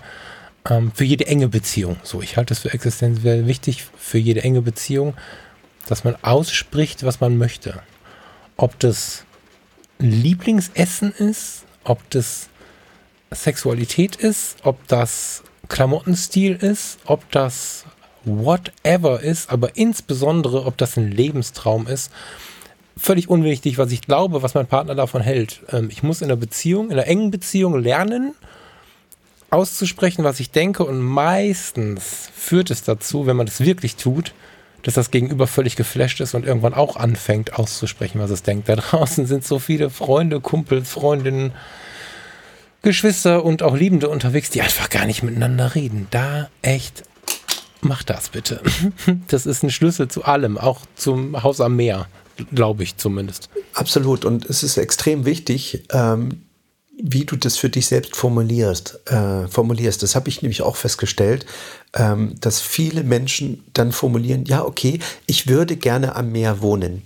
Ähm, für jede enge Beziehung. So, ich halte es für existenziell wichtig für jede enge Beziehung, dass man ausspricht, was man möchte. Ob das Lieblingsessen ist, ob das Sexualität ist, ob das Klamottenstil ist, ob das whatever ist, aber insbesondere, ob das ein Lebenstraum ist, völlig unwichtig, was ich glaube, was mein Partner davon hält. Ähm, ich muss in einer Beziehung, in einer engen Beziehung lernen, auszusprechen, was ich denke und meistens führt es dazu, wenn man das wirklich tut, dass das Gegenüber völlig geflasht ist und irgendwann auch anfängt auszusprechen, was es denkt. Da draußen sind so viele Freunde, Kumpels, Freundinnen, Geschwister und auch Liebende unterwegs, die einfach gar nicht miteinander reden. Da echt Mach das bitte. (laughs) Das ist ein Schlüssel zu allem, auch zum Haus am Meer, glaube ich zumindest. Absolut. Und es ist extrem wichtig, ähm, wie du das für dich selbst formulierst. Äh, formulierst. Das habe ich nämlich auch festgestellt, ähm, dass viele Menschen dann formulieren, ja, okay, ich würde gerne am Meer wohnen.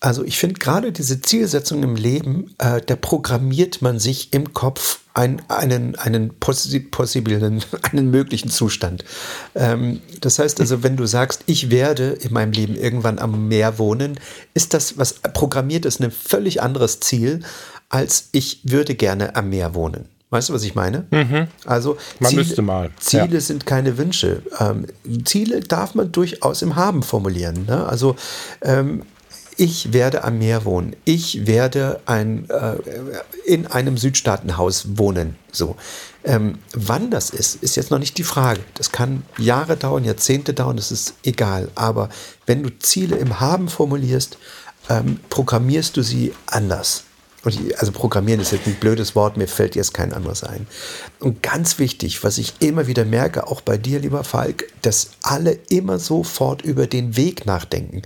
Also ich finde gerade diese Zielsetzung im Leben, äh, da programmiert man sich im Kopf ein, einen, einen possiblen, (laughs) einen möglichen Zustand. Ähm, das heißt also, wenn du sagst, ich werde in meinem Leben irgendwann am Meer wohnen, ist das, was programmiert ist, ein völlig anderes Ziel, als ich würde gerne am Meer wohnen. Weißt du, was ich meine? Mhm. Also man Ziele, müsste mal. Ziele ja. sind keine Wünsche. Ähm, Ziele darf man durchaus im Haben formulieren. Ne? Also ähm, ich werde am Meer wohnen. Ich werde ein, äh, in einem Südstaatenhaus wohnen. So. Ähm, wann das ist, ist jetzt noch nicht die Frage. Das kann Jahre dauern, Jahrzehnte dauern, das ist egal. Aber wenn du Ziele im Haben formulierst, ähm, programmierst du sie anders. Und also programmieren ist jetzt ein blödes Wort, mir fällt jetzt kein anderes ein. Und ganz wichtig, was ich immer wieder merke, auch bei dir, lieber Falk, dass alle immer sofort über den Weg nachdenken.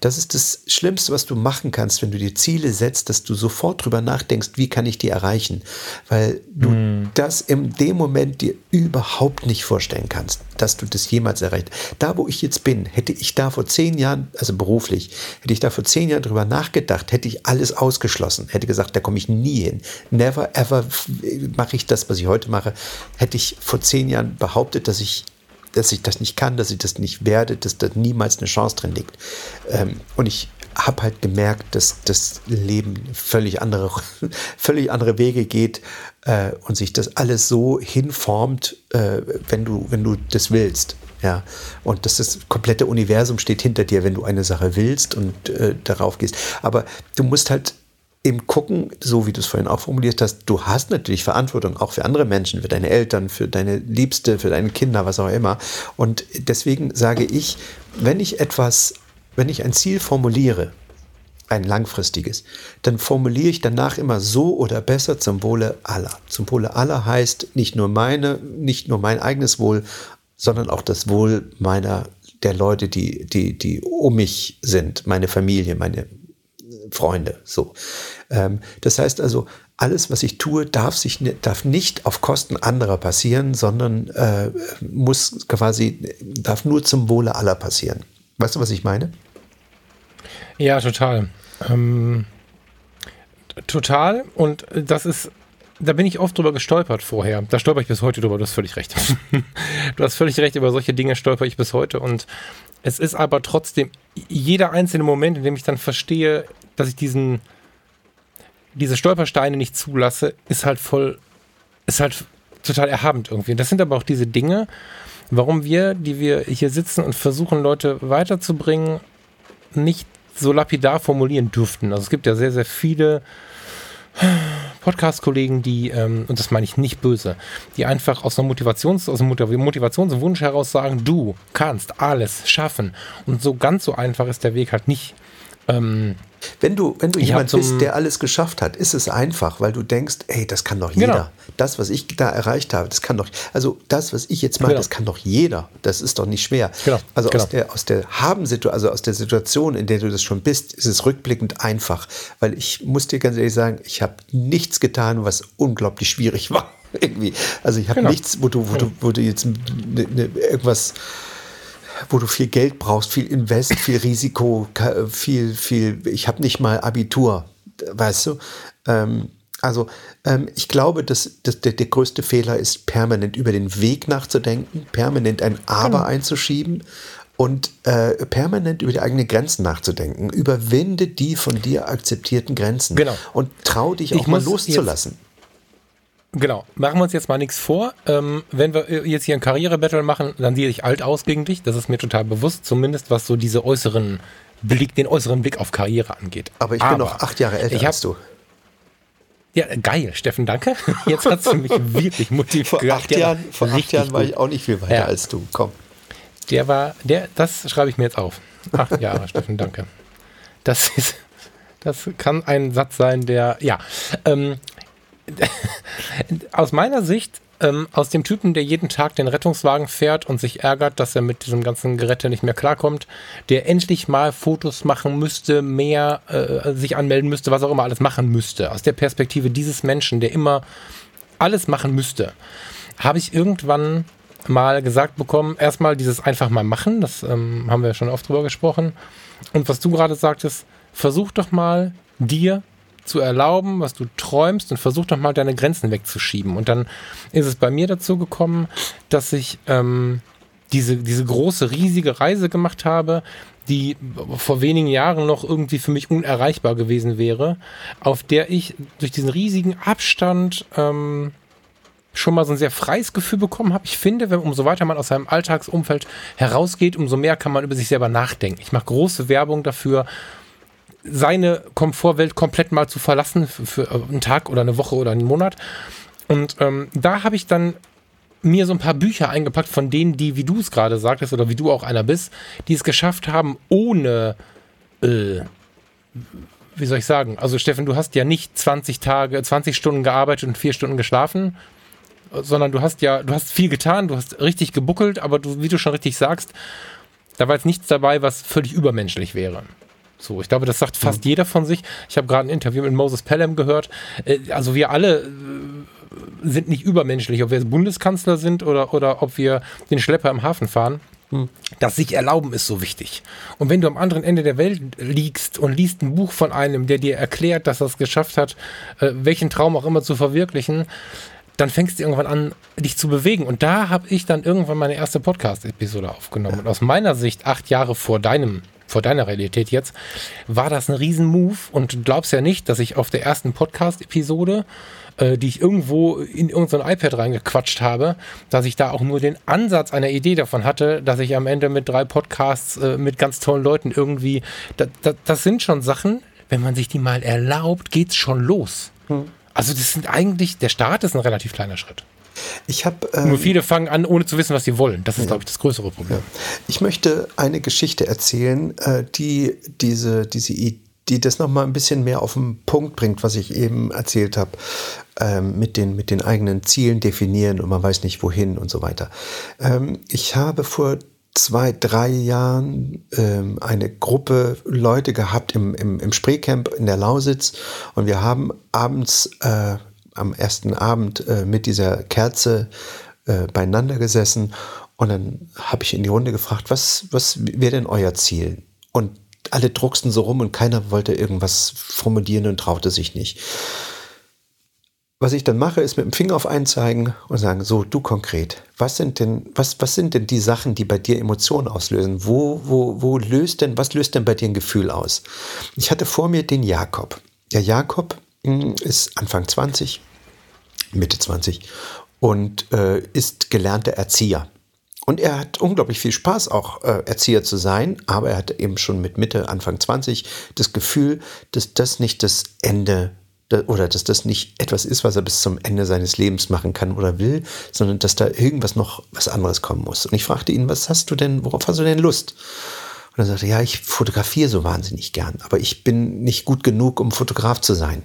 Das ist das Schlimmste, was du machen kannst, wenn du dir Ziele setzt, dass du sofort drüber nachdenkst, wie kann ich die erreichen? Weil du mm. das in dem Moment dir überhaupt nicht vorstellen kannst, dass du das jemals erreicht. Da, wo ich jetzt bin, hätte ich da vor zehn Jahren, also beruflich, hätte ich da vor zehn Jahren drüber nachgedacht, hätte ich alles ausgeschlossen, hätte gesagt, da komme ich nie hin. Never ever mache ich das, was ich heute mache. Hätte ich vor zehn Jahren behauptet, dass ich dass ich das nicht kann, dass ich das nicht werde, dass da niemals eine Chance drin liegt. Ähm, und ich habe halt gemerkt, dass das Leben völlig andere, (laughs) völlig andere Wege geht äh, und sich das alles so hinformt, äh, wenn du, wenn du das willst. Ja, und dass das komplette Universum steht hinter dir, wenn du eine Sache willst und äh, darauf gehst. Aber du musst halt im Gucken, so wie du es vorhin auch formuliert hast, du hast natürlich Verantwortung auch für andere Menschen, für deine Eltern, für deine Liebste, für deine Kinder, was auch immer. Und deswegen sage ich, wenn ich etwas, wenn ich ein Ziel formuliere, ein langfristiges, dann formuliere ich danach immer so oder besser zum Wohle aller. Zum Wohle aller heißt nicht nur meine, nicht nur mein eigenes Wohl, sondern auch das Wohl meiner, der Leute, die, die, die um mich sind, meine Familie, meine Freunde, so. Ähm, das heißt also, alles, was ich tue, darf, sich, darf nicht auf Kosten anderer passieren, sondern äh, muss quasi, darf nur zum Wohle aller passieren. Weißt du, was ich meine? Ja, total. Ähm, total. Und das ist, da bin ich oft drüber gestolpert vorher. Da stolper ich bis heute drüber, du hast völlig recht. (laughs) du hast völlig recht, über solche Dinge stolper ich bis heute. Und es ist aber trotzdem jeder einzelne Moment, in dem ich dann verstehe, dass ich diesen, diese Stolpersteine nicht zulasse, ist halt voll, ist halt total erhabend irgendwie. Das sind aber auch diese Dinge, warum wir, die wir hier sitzen und versuchen, Leute weiterzubringen, nicht so lapidar formulieren dürften. Also es gibt ja sehr, sehr viele Podcast-Kollegen, die, ähm, und das meine ich nicht böse, die einfach aus einer Motivations-, aus einem Motivationswunsch heraus sagen, du kannst alles schaffen. Und so ganz so einfach ist der Weg halt nicht. Ähm, wenn du, wenn du jemand bist, der alles geschafft hat, ist es einfach, weil du denkst, ey, das kann doch jeder. Genau. Das, was ich da erreicht habe, das kann doch, also das, was ich jetzt mache, genau. das kann doch jeder. Das ist doch nicht schwer. Genau. Also genau. aus der, aus der Haben-Situation, also aus der Situation, in der du das schon bist, ist es rückblickend einfach. Weil ich muss dir ganz ehrlich sagen, ich habe nichts getan, was unglaublich schwierig (laughs) war. Irgendwie. Also ich habe genau. nichts, wo du, wo du, wo du jetzt ne, ne, irgendwas wo du viel Geld brauchst, viel Invest, viel Risiko, viel, viel, ich habe nicht mal Abitur, weißt du? Ähm, also ähm, ich glaube, dass, dass der, der, größte Fehler ist, permanent über den Weg nachzudenken, permanent ein Aber genau. einzuschieben und äh, permanent über die eigenen Grenzen nachzudenken. Überwinde die von dir akzeptierten Grenzen genau. und trau dich auch ich mal loszulassen. Genau, machen wir uns jetzt mal nichts vor. Ähm, wenn wir äh, jetzt hier ein Karrierebattle machen, dann sehe ich alt aus gegen dich. Das ist mir total bewusst, zumindest was so diese äußeren Blick, den äußeren Blick auf Karriere angeht. Aber ich bin noch acht Jahre älter hab, als du. Ja, geil, Steffen, danke. (laughs) Jetzt hast du mich wirklich motiviert. Vor acht Jahren, vor acht Jahren war ich auch nicht viel weiter ja. als du. Komm. Der war, der, das schreibe ich mir jetzt auf. Acht Jahre, (laughs) Steffen, danke. Das ist, das kann ein Satz sein, der, ja. Ähm, (laughs) aus meiner Sicht, ähm, aus dem Typen, der jeden Tag den Rettungswagen fährt und sich ärgert, dass er mit diesem ganzen Gerette nicht mehr klarkommt, der endlich mal Fotos machen müsste, mehr äh, sich anmelden müsste, was auch immer alles machen müsste. Aus der Perspektive dieses Menschen, der immer alles machen müsste, habe ich irgendwann mal gesagt bekommen, erstmal dieses einfach mal machen, das ähm, haben wir schon oft drüber gesprochen. Und was du gerade sagtest, versuch doch mal dir zu erlauben, was du träumst und versuch doch mal deine Grenzen wegzuschieben. Und dann ist es bei mir dazu gekommen, dass ich ähm, diese, diese große, riesige Reise gemacht habe, die vor wenigen Jahren noch irgendwie für mich unerreichbar gewesen wäre, auf der ich durch diesen riesigen Abstand ähm, schon mal so ein sehr freies Gefühl bekommen habe. Ich finde, wenn umso weiter man aus seinem Alltagsumfeld herausgeht, umso mehr kann man über sich selber nachdenken. Ich mache große Werbung dafür, seine Komfortwelt komplett mal zu verlassen für, für einen Tag oder eine Woche oder einen Monat. Und ähm, da habe ich dann mir so ein paar Bücher eingepackt von denen, die, wie du es gerade sagtest, oder wie du auch einer bist, die es geschafft haben, ohne, äh, wie soll ich sagen, also Steffen, du hast ja nicht 20 Tage, 20 Stunden gearbeitet und vier Stunden geschlafen, sondern du hast ja, du hast viel getan, du hast richtig gebuckelt, aber du, wie du schon richtig sagst, da war jetzt nichts dabei, was völlig übermenschlich wäre. So, ich glaube, das sagt fast mhm. jeder von sich. Ich habe gerade ein Interview mit Moses Pelham gehört. Äh, also wir alle äh, sind nicht übermenschlich, ob wir Bundeskanzler sind oder, oder ob wir den Schlepper im Hafen fahren. Mhm. Das sich erlauben ist so wichtig. Und wenn du am anderen Ende der Welt liegst und liest ein Buch von einem, der dir erklärt, dass er es geschafft hat, äh, welchen Traum auch immer zu verwirklichen, dann fängst du irgendwann an, dich zu bewegen. Und da habe ich dann irgendwann meine erste Podcast-Episode aufgenommen. Und aus meiner Sicht, acht Jahre vor deinem vor deiner Realität jetzt, war das ein Riesen-Move und du glaubst ja nicht, dass ich auf der ersten Podcast-Episode, äh, die ich irgendwo in irgendein iPad reingequatscht habe, dass ich da auch nur den Ansatz einer Idee davon hatte, dass ich am Ende mit drei Podcasts äh, mit ganz tollen Leuten irgendwie, da, da, das sind schon Sachen, wenn man sich die mal erlaubt, geht's schon los. Hm. Also das sind eigentlich, der Start ist ein relativ kleiner Schritt. Ich habe ähm, nur viele fangen an, ohne zu wissen, was sie wollen. Das ist, ja. glaube ich, das größere Problem. Ja. Ich möchte eine Geschichte erzählen, äh, die diese diese die das nochmal ein bisschen mehr auf den Punkt bringt, was ich eben erzählt habe, ähm, mit, den, mit den eigenen Zielen definieren und man weiß nicht wohin und so weiter. Ähm, ich habe vor zwei, drei Jahren ähm, eine Gruppe Leute gehabt im, im, im Spreecamp in der Lausitz und wir haben abends, äh, am ersten Abend äh, mit dieser Kerze äh, beieinander gesessen und dann habe ich in die Runde gefragt, was, was wäre denn euer Ziel? Und alle drucksten so rum und keiner wollte irgendwas formulieren und traute sich nicht. Was ich dann mache, ist mit dem Finger auf einen zeigen und sagen, so, du konkret, was sind denn, was, was sind denn die Sachen, die bei dir Emotionen auslösen? Wo, wo, wo löst denn, was löst denn bei dir ein Gefühl aus? Ich hatte vor mir den Jakob. Der Jakob ist Anfang 20, Mitte 20 und äh, ist gelernter Erzieher. Und er hat unglaublich viel Spaß, auch äh, Erzieher zu sein, aber er hat eben schon mit Mitte, Anfang 20 das Gefühl, dass das nicht das Ende oder dass das nicht etwas ist, was er bis zum Ende seines Lebens machen kann oder will, sondern dass da irgendwas noch was anderes kommen muss. Und ich fragte ihn, was hast du denn, worauf hast du denn Lust? Und er sagte, ja, ich fotografiere so wahnsinnig gern, aber ich bin nicht gut genug, um Fotograf zu sein.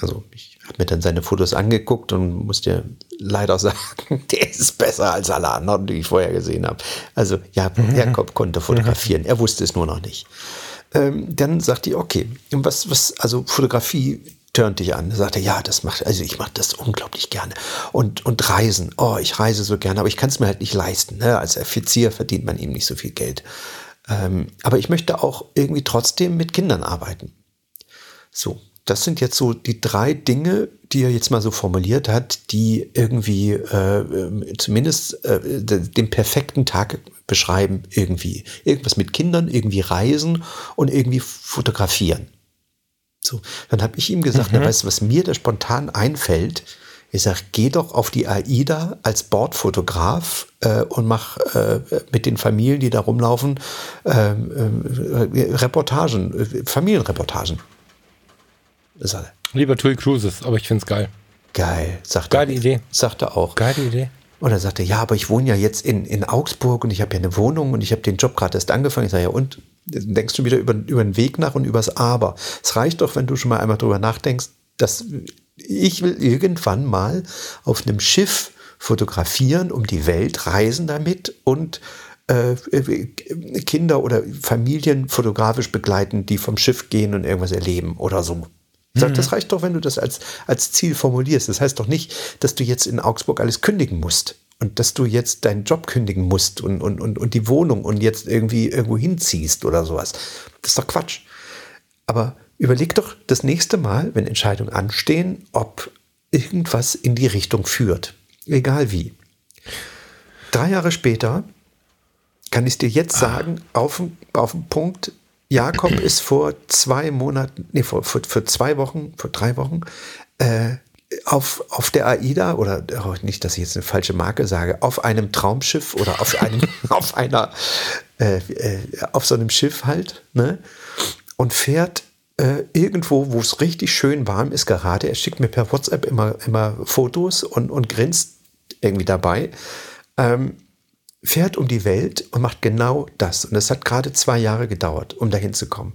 Also ich habe mir dann seine Fotos angeguckt und musste leider (laughs) sagen, der ist besser als alle anderen, die ich vorher gesehen habe. Also ja, Jakob konnte fotografieren, er wusste es nur noch nicht. Ähm, dann sagte ich, okay, was, was, also Fotografie turnt dich an. Er sagte, ja, das macht, also ich mache das unglaublich gerne. Und, und Reisen, oh, ich reise so gerne, aber ich kann es mir halt nicht leisten. Ne? Als Offizier verdient man eben nicht so viel Geld. Ähm, aber ich möchte auch irgendwie trotzdem mit Kindern arbeiten. So, das sind jetzt so die drei Dinge, die er jetzt mal so formuliert hat, die irgendwie äh, zumindest äh, den perfekten Tag beschreiben, irgendwie. Irgendwas mit Kindern, irgendwie reisen und irgendwie fotografieren. So, dann habe ich ihm gesagt, mhm. na, weißt du, was mir da spontan einfällt? Ich sage, geh doch auf die AIDA als Bordfotograf äh, und mach äh, mit den Familien, die da rumlaufen, ähm, äh, Reportagen, Familienreportagen. Lieber Tui Cruises, aber ich finde es geil. Geil, sagt Geile er. Idee. Sagt er auch. Geile Idee. Und er sagte, ja, aber ich wohne ja jetzt in, in Augsburg und ich habe ja eine Wohnung und ich habe den Job gerade erst angefangen. Ich sage, ja, und denkst du wieder über, über den Weg nach und übers Aber. Es reicht doch, wenn du schon mal einmal drüber nachdenkst, dass ich will irgendwann mal auf einem Schiff fotografieren, um die Welt reisen damit und äh, Kinder oder Familien fotografisch begleiten, die vom Schiff gehen und irgendwas erleben oder so. Mhm. Das reicht doch, wenn du das als, als Ziel formulierst. Das heißt doch nicht, dass du jetzt in Augsburg alles kündigen musst und dass du jetzt deinen Job kündigen musst und, und, und, und die Wohnung und jetzt irgendwie irgendwo hinziehst oder sowas. Das ist doch Quatsch. Aber überleg doch das nächste Mal, wenn Entscheidungen anstehen, ob irgendwas in die Richtung führt. Egal wie. Drei Jahre später kann ich dir jetzt ah. sagen, auf, auf den Punkt, Jakob ist vor zwei Monaten, nee, vor, vor, vor zwei Wochen, vor drei Wochen, äh, auf, auf der AIDA, oder oh, nicht, dass ich jetzt eine falsche Marke sage, auf einem Traumschiff oder auf einem, (laughs) (laughs) auf einer, äh, äh, auf so einem Schiff halt, ne? Und fährt äh, irgendwo, wo es richtig schön warm ist, gerade. Er schickt mir per WhatsApp immer, immer Fotos und, und grinst irgendwie dabei. Ähm, fährt um die Welt und macht genau das. Und es hat gerade zwei Jahre gedauert, um dahin zu kommen.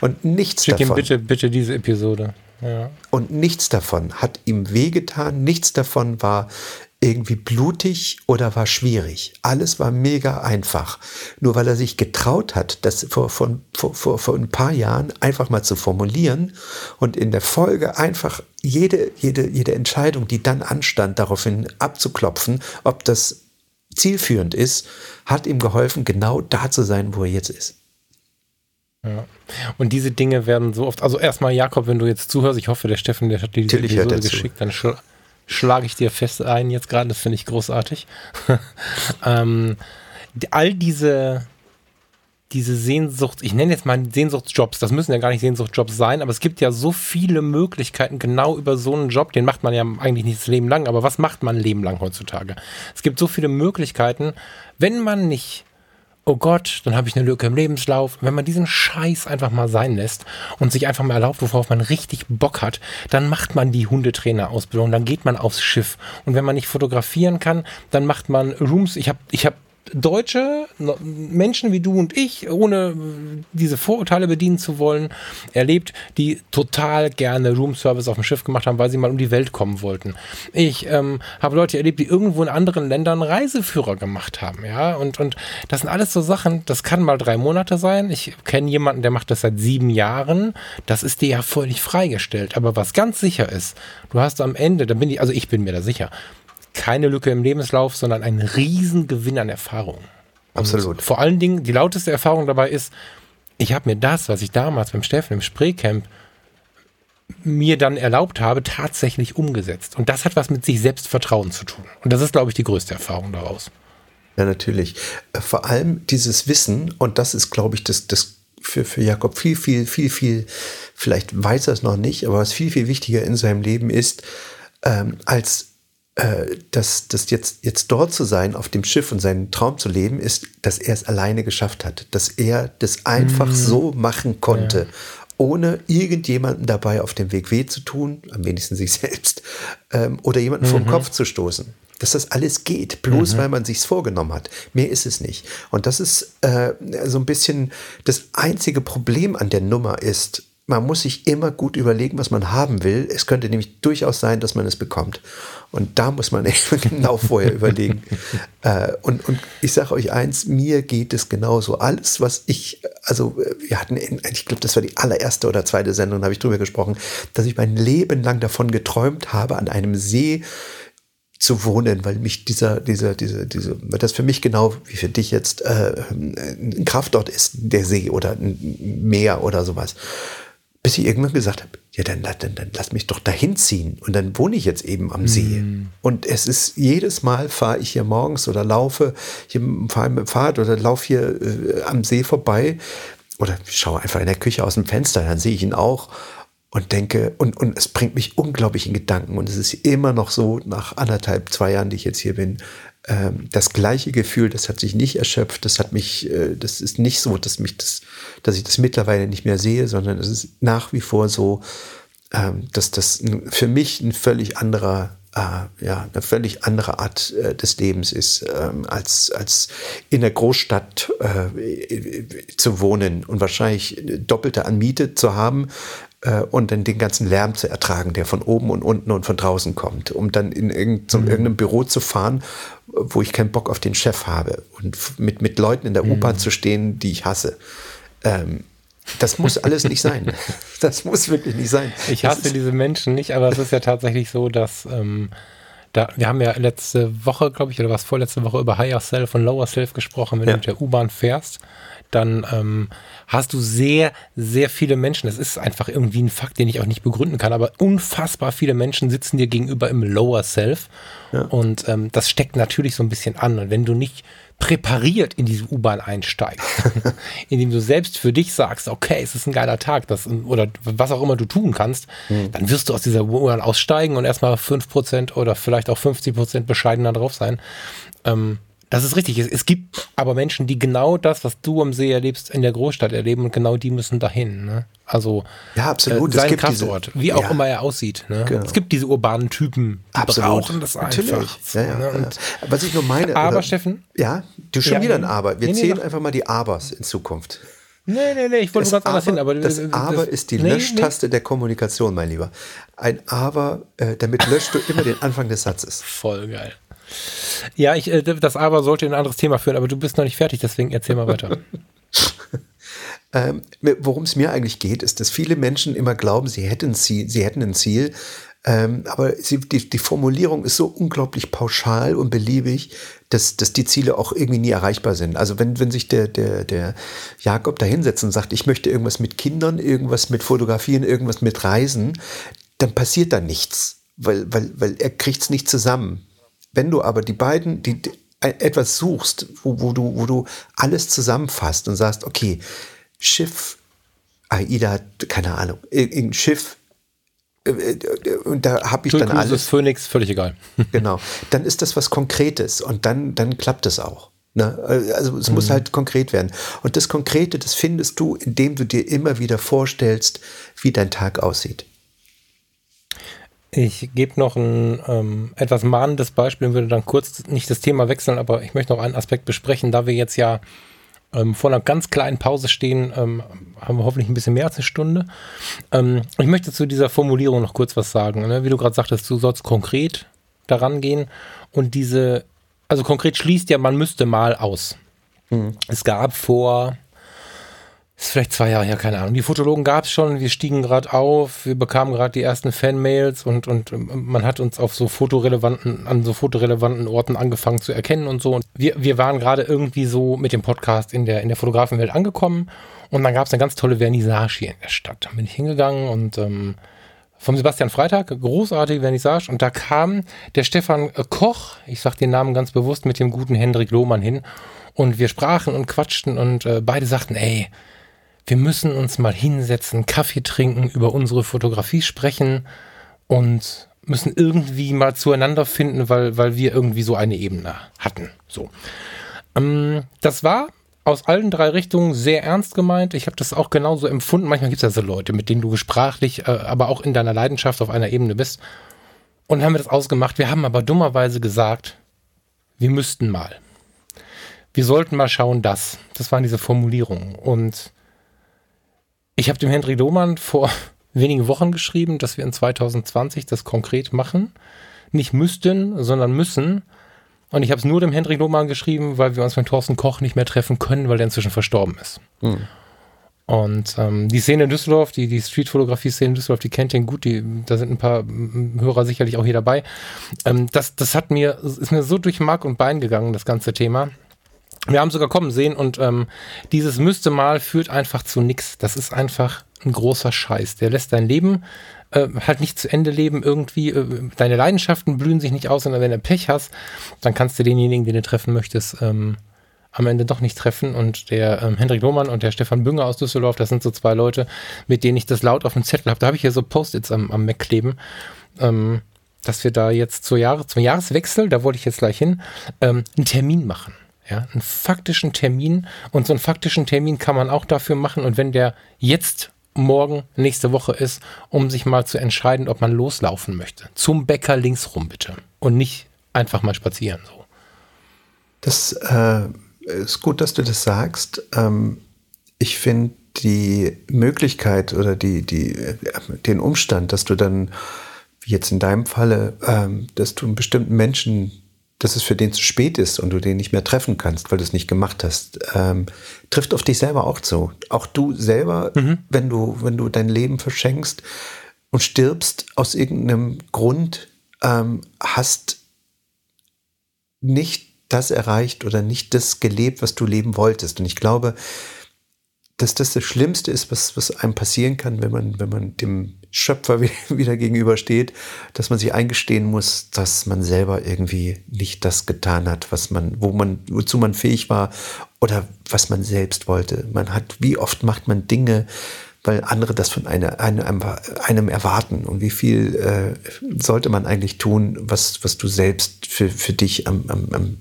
Und nichts Schick davon. ihm bitte, bitte diese Episode. Ja. Und nichts davon hat ihm wehgetan, nichts davon war irgendwie blutig oder war schwierig. Alles war mega einfach. Nur weil er sich getraut hat, das vor, vor, vor, vor ein paar Jahren einfach mal zu formulieren und in der Folge einfach jede, jede, jede Entscheidung, die dann anstand, daraufhin abzuklopfen, ob das zielführend ist, hat ihm geholfen, genau da zu sein, wo er jetzt ist. Ja. Und diese Dinge werden so oft, also erstmal Jakob, wenn du jetzt zuhörst, ich hoffe, der Steffen, der hat dir diese Natürlich Episode geschickt, dann schl schlage ich dir fest ein jetzt gerade, das finde ich großartig. (laughs) ähm, all diese, diese Sehnsucht, ich nenne jetzt mal Sehnsuchtsjobs, das müssen ja gar nicht Sehnsuchtsjobs sein, aber es gibt ja so viele Möglichkeiten genau über so einen Job, den macht man ja eigentlich nicht das Leben lang, aber was macht man ein Leben lang heutzutage? Es gibt so viele Möglichkeiten, wenn man nicht oh Gott, dann habe ich eine Lücke im Lebenslauf. Wenn man diesen Scheiß einfach mal sein lässt und sich einfach mal erlaubt, worauf man richtig Bock hat, dann macht man die Hundetrainerausbildung, dann geht man aufs Schiff. Und wenn man nicht fotografieren kann, dann macht man Rooms. Ich habe ich hab Deutsche, Menschen wie du und ich, ohne diese Vorurteile bedienen zu wollen, erlebt, die total gerne Roomservice auf dem Schiff gemacht haben, weil sie mal um die Welt kommen wollten. Ich ähm, habe Leute erlebt, die irgendwo in anderen Ländern Reiseführer gemacht haben, ja, und, und das sind alles so Sachen, das kann mal drei Monate sein. Ich kenne jemanden, der macht das seit sieben Jahren. Das ist dir ja völlig freigestellt. Aber was ganz sicher ist, du hast am Ende, da bin ich, also ich bin mir da sicher, keine Lücke im Lebenslauf, sondern ein Riesengewinn an Erfahrung. Absolut. Und vor allen Dingen, die lauteste Erfahrung dabei ist, ich habe mir das, was ich damals beim Steffen im Spreecamp mir dann erlaubt habe, tatsächlich umgesetzt. Und das hat was mit sich Selbstvertrauen zu tun. Und das ist, glaube ich, die größte Erfahrung daraus. Ja, natürlich. Äh, vor allem dieses Wissen, und das ist, glaube ich, das, das für, für Jakob viel, viel, viel, viel, vielleicht weiß er es noch nicht, aber was viel, viel wichtiger in seinem Leben ist, ähm, als äh, dass das jetzt, jetzt dort zu sein, auf dem Schiff und seinen Traum zu leben, ist, dass er es alleine geschafft hat, dass er das einfach mm. so machen konnte, ja. ohne irgendjemanden dabei auf dem Weg weh zu tun, am wenigsten sich (laughs) selbst, ähm, oder jemanden mhm. vom Kopf zu stoßen. Dass das alles geht, bloß mhm. weil man sich's vorgenommen hat. Mehr ist es nicht. Und das ist äh, so ein bisschen das einzige Problem an der Nummer ist, man muss sich immer gut überlegen, was man haben will. Es könnte nämlich durchaus sein, dass man es bekommt. Und da muss man (laughs) eben genau vorher überlegen. (laughs) Äh, und, und ich sage euch eins, mir geht es genauso. Alles, was ich, also wir hatten, in, ich glaube, das war die allererste oder zweite Sendung, da habe ich drüber gesprochen, dass ich mein Leben lang davon geträumt habe, an einem See zu wohnen, weil mich dieser, dieser, diese, diese, weil das für mich genau wie für dich jetzt äh, ein Kraftort ist, der See oder ein Meer oder sowas bis ich irgendwann gesagt habe, ja, dann, dann, dann lass mich doch dahin ziehen. Und dann wohne ich jetzt eben am See. Mm. Und es ist jedes Mal fahre ich hier morgens oder laufe, hier fahre mit dem Fahrrad oder laufe hier äh, am See vorbei oder schaue einfach in der Küche aus dem Fenster, dann sehe ich ihn auch und denke, und, und es bringt mich unglaublich in Gedanken. Und es ist immer noch so, nach anderthalb, zwei Jahren, die ich jetzt hier bin, das gleiche Gefühl, das hat sich nicht erschöpft, das hat mich, äh, das ist nicht so, dass mich das, dass ich das mittlerweile nicht mehr sehe, sondern es ist nach wie vor so, ähm, dass das für mich ein völlig anderer äh, ja, eine völlig andere Art äh, des Lebens ist, ähm, als, als in der Großstadt zu wohnen und wahrscheinlich doppelte an Miete zu haben äh, und dann den ganzen Lärm zu ertragen, der von oben und unten und von draußen kommt, um dann in irgend, zum mhm. irgendeinem Büro zu fahren, wo ich keinen Bock auf den Chef habe und mit, mit Leuten in der mhm. U-Bahn zu stehen, die ich hasse. Ähm, das muss alles nicht sein. (laughs) Das muss wirklich nicht sein. Ich hasse diese Menschen nicht, aber es ist ja tatsächlich so, dass ähm, da, wir haben ja letzte Woche, glaube ich, oder was vorletzte Woche über Higher Self und Lower Self gesprochen, wenn ja. du mit der U-Bahn fährst dann ähm, hast du sehr, sehr viele Menschen. Das ist einfach irgendwie ein Fakt, den ich auch nicht begründen kann, aber unfassbar viele Menschen sitzen dir gegenüber im Lower Self. Ja. Und ähm, das steckt natürlich so ein bisschen an. Und wenn du nicht präpariert in diese U-Bahn einsteigst, (laughs) indem du selbst für dich sagst, okay, es ist ein geiler Tag, das, oder was auch immer du tun kannst, mhm. dann wirst du aus dieser U-Bahn aussteigen und erstmal 5% oder vielleicht auch 50% bescheidener drauf sein. Ähm, das ist richtig. Es, es, gibt aber Menschen, die genau das, was du am See erlebst, in der Großstadt erleben und genau die müssen dahin. Ne? Also ja, absolut. Äh, sein Kraftort, diese, wie auch ja. immer er aussieht. Ne? Genau. Es gibt diese urbanen Typen, die absolut. brauchen das Natürlich. einfach. Ja, ja, ne? Was ich nur meine. Aber oder, Steffen? Ja, du schon wieder ein Aber. Wir nee, zählen nee, einfach mal die Abers in Zukunft. Nee, nee, nee, ich wollte ganz anders hin. Aber das Aber ist die nee, Löschtaste nee. der Kommunikation, mein Lieber. Ein Aber, äh, damit löscht du immer den Anfang des Satzes. Voll geil. Ja, ich, äh, das aber sollte in ein anderes Thema führen, aber du bist noch nicht fertig, deswegen erzähl mal weiter. (laughs) ähm, Worum es mir eigentlich geht, ist, dass viele Menschen immer glauben, sie hätten, Ziel, sie hätten ein Ziel, ähm, aber sie, die, die Formulierung ist so unglaublich pauschal und beliebig, dass, dass die Ziele auch irgendwie nie erreichbar sind. Also wenn, wenn sich der, der, der Jakob da hinsetzt und sagt, ich möchte irgendwas mit Kindern, irgendwas mit Fotografieren, irgendwas mit Reisen, dann passiert da nichts, weil, weil, weil er kriegt es nicht zusammen. Wenn du aber die beiden, die, die etwas suchst, wo, wo, du, wo du alles zusammenfasst und sagst, okay, Schiff, AIDA, keine Ahnung, irgendein Schiff, äh, äh, und da habe ich dann alles. Ist Phoenix, völlig egal. (laughs) genau. Dann ist das was Konkretes und dann, dann klappt es auch. Ne? Also es mhm. muss halt konkret werden. Und das Konkrete, das findest du, indem du dir immer wieder vorstellst, wie dein Tag aussieht. Ich gebe noch ein ähm, etwas mahnendes Beispiel und würde dann kurz nicht das Thema wechseln, aber ich möchte noch einen Aspekt besprechen, da wir jetzt ja ähm, vor einer ganz kleinen Pause stehen, ähm, haben wir hoffentlich ein bisschen mehr als eine Stunde. Ähm, ich möchte zu dieser Formulierung noch kurz was sagen. Ne? Wie du gerade sagtest, du sollst konkret daran gehen und diese, also konkret schließt ja, man müsste mal aus. Mhm. Es gab vor ist vielleicht zwei Jahre her, keine Ahnung. Die Fotologen gab es schon, wir stiegen gerade auf, wir bekamen gerade die ersten Fanmails und, und man hat uns auf so fotorelevanten, an so fotorelevanten Orten angefangen zu erkennen und so. Und wir, wir waren gerade irgendwie so mit dem Podcast in der, in der Fotografenwelt angekommen und dann gab es eine ganz tolle Vernissage hier in der Stadt. Da bin ich hingegangen und ähm, vom Sebastian Freitag, großartige Vernissage. Und da kam der Stefan Koch, ich sag den Namen ganz bewusst, mit dem guten Hendrik Lohmann hin. Und wir sprachen und quatschten und äh, beide sagten, ey, wir müssen uns mal hinsetzen, Kaffee trinken, über unsere Fotografie sprechen und müssen irgendwie mal zueinander finden, weil, weil wir irgendwie so eine Ebene hatten. So. Ähm, das war aus allen drei Richtungen sehr ernst gemeint. Ich habe das auch genauso empfunden. Manchmal gibt es ja so Leute, mit denen du gesprachlich, äh, aber auch in deiner Leidenschaft auf einer Ebene bist. Und haben wir das ausgemacht. Wir haben aber dummerweise gesagt, wir müssten mal. Wir sollten mal schauen, dass. Das waren diese Formulierungen. Und ich habe dem Hendrik Lohmann vor (laughs) wenigen Wochen geschrieben, dass wir in 2020 das konkret machen. Nicht müssten, sondern müssen. Und ich habe es nur dem Hendrik Lohmann geschrieben, weil wir uns mit Thorsten Koch nicht mehr treffen können, weil der inzwischen verstorben ist. Mhm. Und ähm, die Szene in Düsseldorf, die, die Streetfotografie-Szene in Düsseldorf, die kennt ihn gut, die, da sind ein paar Hörer sicherlich auch hier dabei. Ähm, das, das hat mir, ist mir so durch Mark und Bein gegangen, das ganze Thema. Wir haben sogar kommen sehen und ähm, dieses müsste mal führt einfach zu nichts. Das ist einfach ein großer Scheiß. Der lässt dein Leben äh, halt nicht zu Ende leben irgendwie. Äh, deine Leidenschaften blühen sich nicht aus, sondern wenn du Pech hast, dann kannst du denjenigen, den du treffen möchtest, ähm, am Ende doch nicht treffen. Und der ähm, Hendrik Lohmann und der Stefan Bünger aus Düsseldorf, das sind so zwei Leute, mit denen ich das laut auf dem Zettel habe. Da habe ich hier so Post-its am, am Mac kleben. Ähm, dass wir da jetzt zur Jahre, zum Jahreswechsel, da wollte ich jetzt gleich hin, ähm, einen Termin machen. Ja, einen faktischen Termin. Und so einen faktischen Termin kann man auch dafür machen. Und wenn der jetzt morgen, nächste Woche ist, um sich mal zu entscheiden, ob man loslaufen möchte. Zum Bäcker links rum, bitte. Und nicht einfach mal spazieren. So. Das äh, ist gut, dass du das sagst. Ähm, ich finde die Möglichkeit oder die, die, äh, den Umstand, dass du dann, wie jetzt in deinem Falle, ähm, dass du einen bestimmten Menschen dass es für den zu spät ist und du den nicht mehr treffen kannst, weil du es nicht gemacht hast, ähm, trifft auf dich selber auch zu. Auch du selber, mhm. wenn du, wenn du dein Leben verschenkst und stirbst aus irgendeinem Grund, ähm, hast nicht das erreicht oder nicht das gelebt, was du leben wolltest. Und ich glaube, dass das das Schlimmste ist, was, was einem passieren kann, wenn man, wenn man dem Schöpfer (laughs) wieder gegenübersteht, dass man sich eingestehen muss, dass man selber irgendwie nicht das getan hat, was man, wo man, wozu man fähig war oder was man selbst wollte. Man hat, wie oft macht man Dinge, weil andere das von einer, einem, einem erwarten und wie viel äh, sollte man eigentlich tun, was, was du selbst für, für dich am, am, am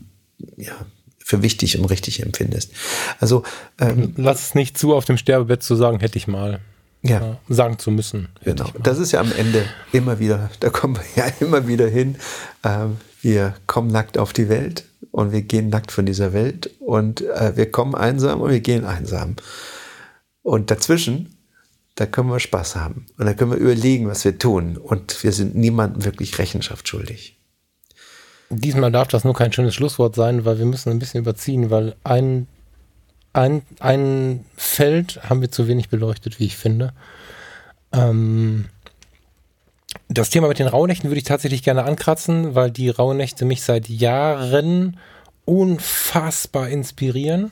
ja, für wichtig und richtig empfindest. Also ähm, lass es nicht zu, auf dem Sterbebett zu sagen, hätte ich mal. Ja. sagen zu müssen. Genau. Das ist ja am Ende immer wieder, da kommen wir (laughs) ja immer wieder hin. Ähm, wir kommen nackt auf die Welt und wir gehen nackt von dieser Welt und äh, wir kommen einsam und wir gehen einsam. Und dazwischen, da können wir Spaß haben und da können wir überlegen, was wir tun und wir sind niemandem wirklich Rechenschaft schuldig. Diesmal darf das nur kein schönes Schlusswort sein, weil wir müssen ein bisschen überziehen, weil ein, ein, ein Feld haben wir zu wenig beleuchtet, wie ich finde. Ähm, das Thema mit den Rauhnächten würde ich tatsächlich gerne ankratzen, weil die Rauhnächte mich seit Jahren unfassbar inspirieren.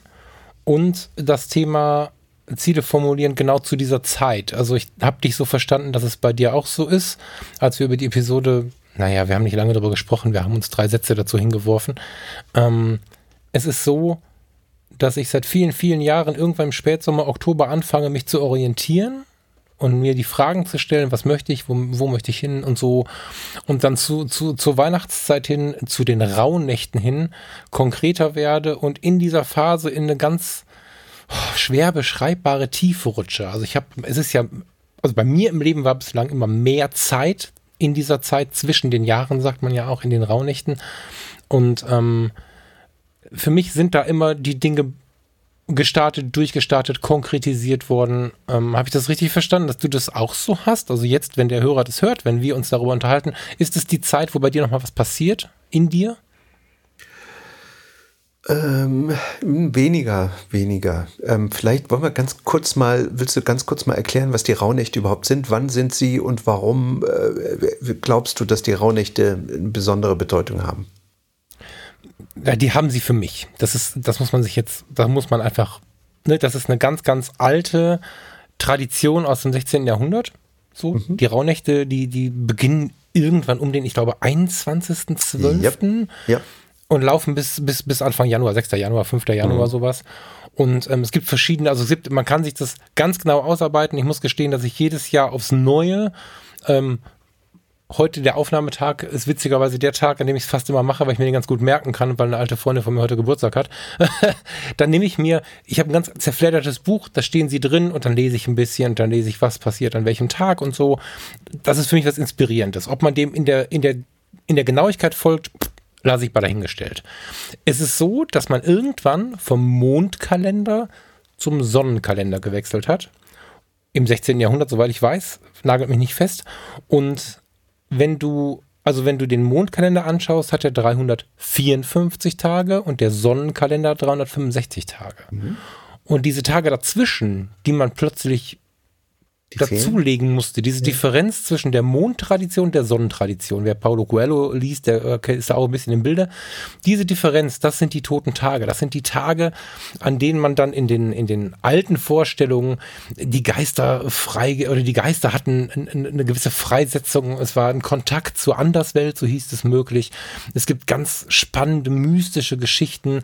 Und das Thema Ziele formulieren genau zu dieser Zeit. Also ich habe dich so verstanden, dass es bei dir auch so ist, als wir über die Episode naja, wir haben nicht lange darüber gesprochen, wir haben uns drei Sätze dazu hingeworfen. Ähm, es ist so, dass ich seit vielen, vielen Jahren irgendwann im Spätsommer, Oktober anfange, mich zu orientieren und mir die Fragen zu stellen, was möchte ich, wo, wo möchte ich hin und so. Und dann zu, zu, zur Weihnachtszeit hin, zu den Rauhnächten hin, konkreter werde und in dieser Phase in eine ganz oh, schwer beschreibbare Tiefe rutsche. Also ich habe, es ist ja, also bei mir im Leben war bislang immer mehr Zeit in dieser Zeit zwischen den Jahren, sagt man ja auch, in den Rauhnächten. Und ähm, für mich sind da immer die Dinge gestartet, durchgestartet, konkretisiert worden. Ähm, Habe ich das richtig verstanden, dass du das auch so hast? Also jetzt, wenn der Hörer das hört, wenn wir uns darüber unterhalten, ist es die Zeit, wo bei dir nochmal was passiert in dir? Ähm, weniger, weniger. Ähm, vielleicht wollen wir ganz kurz mal, willst du ganz kurz mal erklären, was die Rauhnächte überhaupt sind? Wann sind sie und warum äh, glaubst du, dass die Rauhnächte eine besondere Bedeutung haben? Die haben sie für mich. Das ist, das muss man sich jetzt, da muss man einfach, ne, das ist eine ganz, ganz alte Tradition aus dem 16. Jahrhundert. So, mhm. die Rauhnächte, die, die beginnen irgendwann um den, ich glaube, 21.12. Yep. Ja und laufen bis, bis, bis Anfang Januar, 6. Januar, 5. Januar, mhm. sowas. Und ähm, es gibt verschiedene, also es gibt, man kann sich das ganz genau ausarbeiten. Ich muss gestehen, dass ich jedes Jahr aufs Neue, ähm, heute der Aufnahmetag ist witzigerweise der Tag, an dem ich es fast immer mache, weil ich mir den ganz gut merken kann, weil eine alte Freundin von mir heute Geburtstag hat. (laughs) dann nehme ich mir, ich habe ein ganz zerfleddertes Buch, da stehen sie drin und dann lese ich ein bisschen dann lese ich, was passiert an welchem Tag und so. Das ist für mich was Inspirierendes. Ob man dem in der, in der, in der Genauigkeit folgt, lasse ich mal dahingestellt. Es ist so, dass man irgendwann vom Mondkalender zum Sonnenkalender gewechselt hat. Im 16. Jahrhundert, soweit ich weiß, nagelt mich nicht fest. Und wenn du, also wenn du den Mondkalender anschaust, hat er 354 Tage und der Sonnenkalender 365 Tage. Mhm. Und diese Tage dazwischen, die man plötzlich dazulegen musste. Diese ja. Differenz zwischen der Mondtradition und der Sonnentradition. Wer Paulo Coelho liest, der äh, ist da auch ein bisschen im Bilde. Diese Differenz, das sind die toten Tage. Das sind die Tage, an denen man dann in den, in den alten Vorstellungen die Geister frei, oder die Geister hatten eine gewisse Freisetzung. Es war ein Kontakt zur Anderswelt, so hieß es möglich. Es gibt ganz spannende, mystische Geschichten,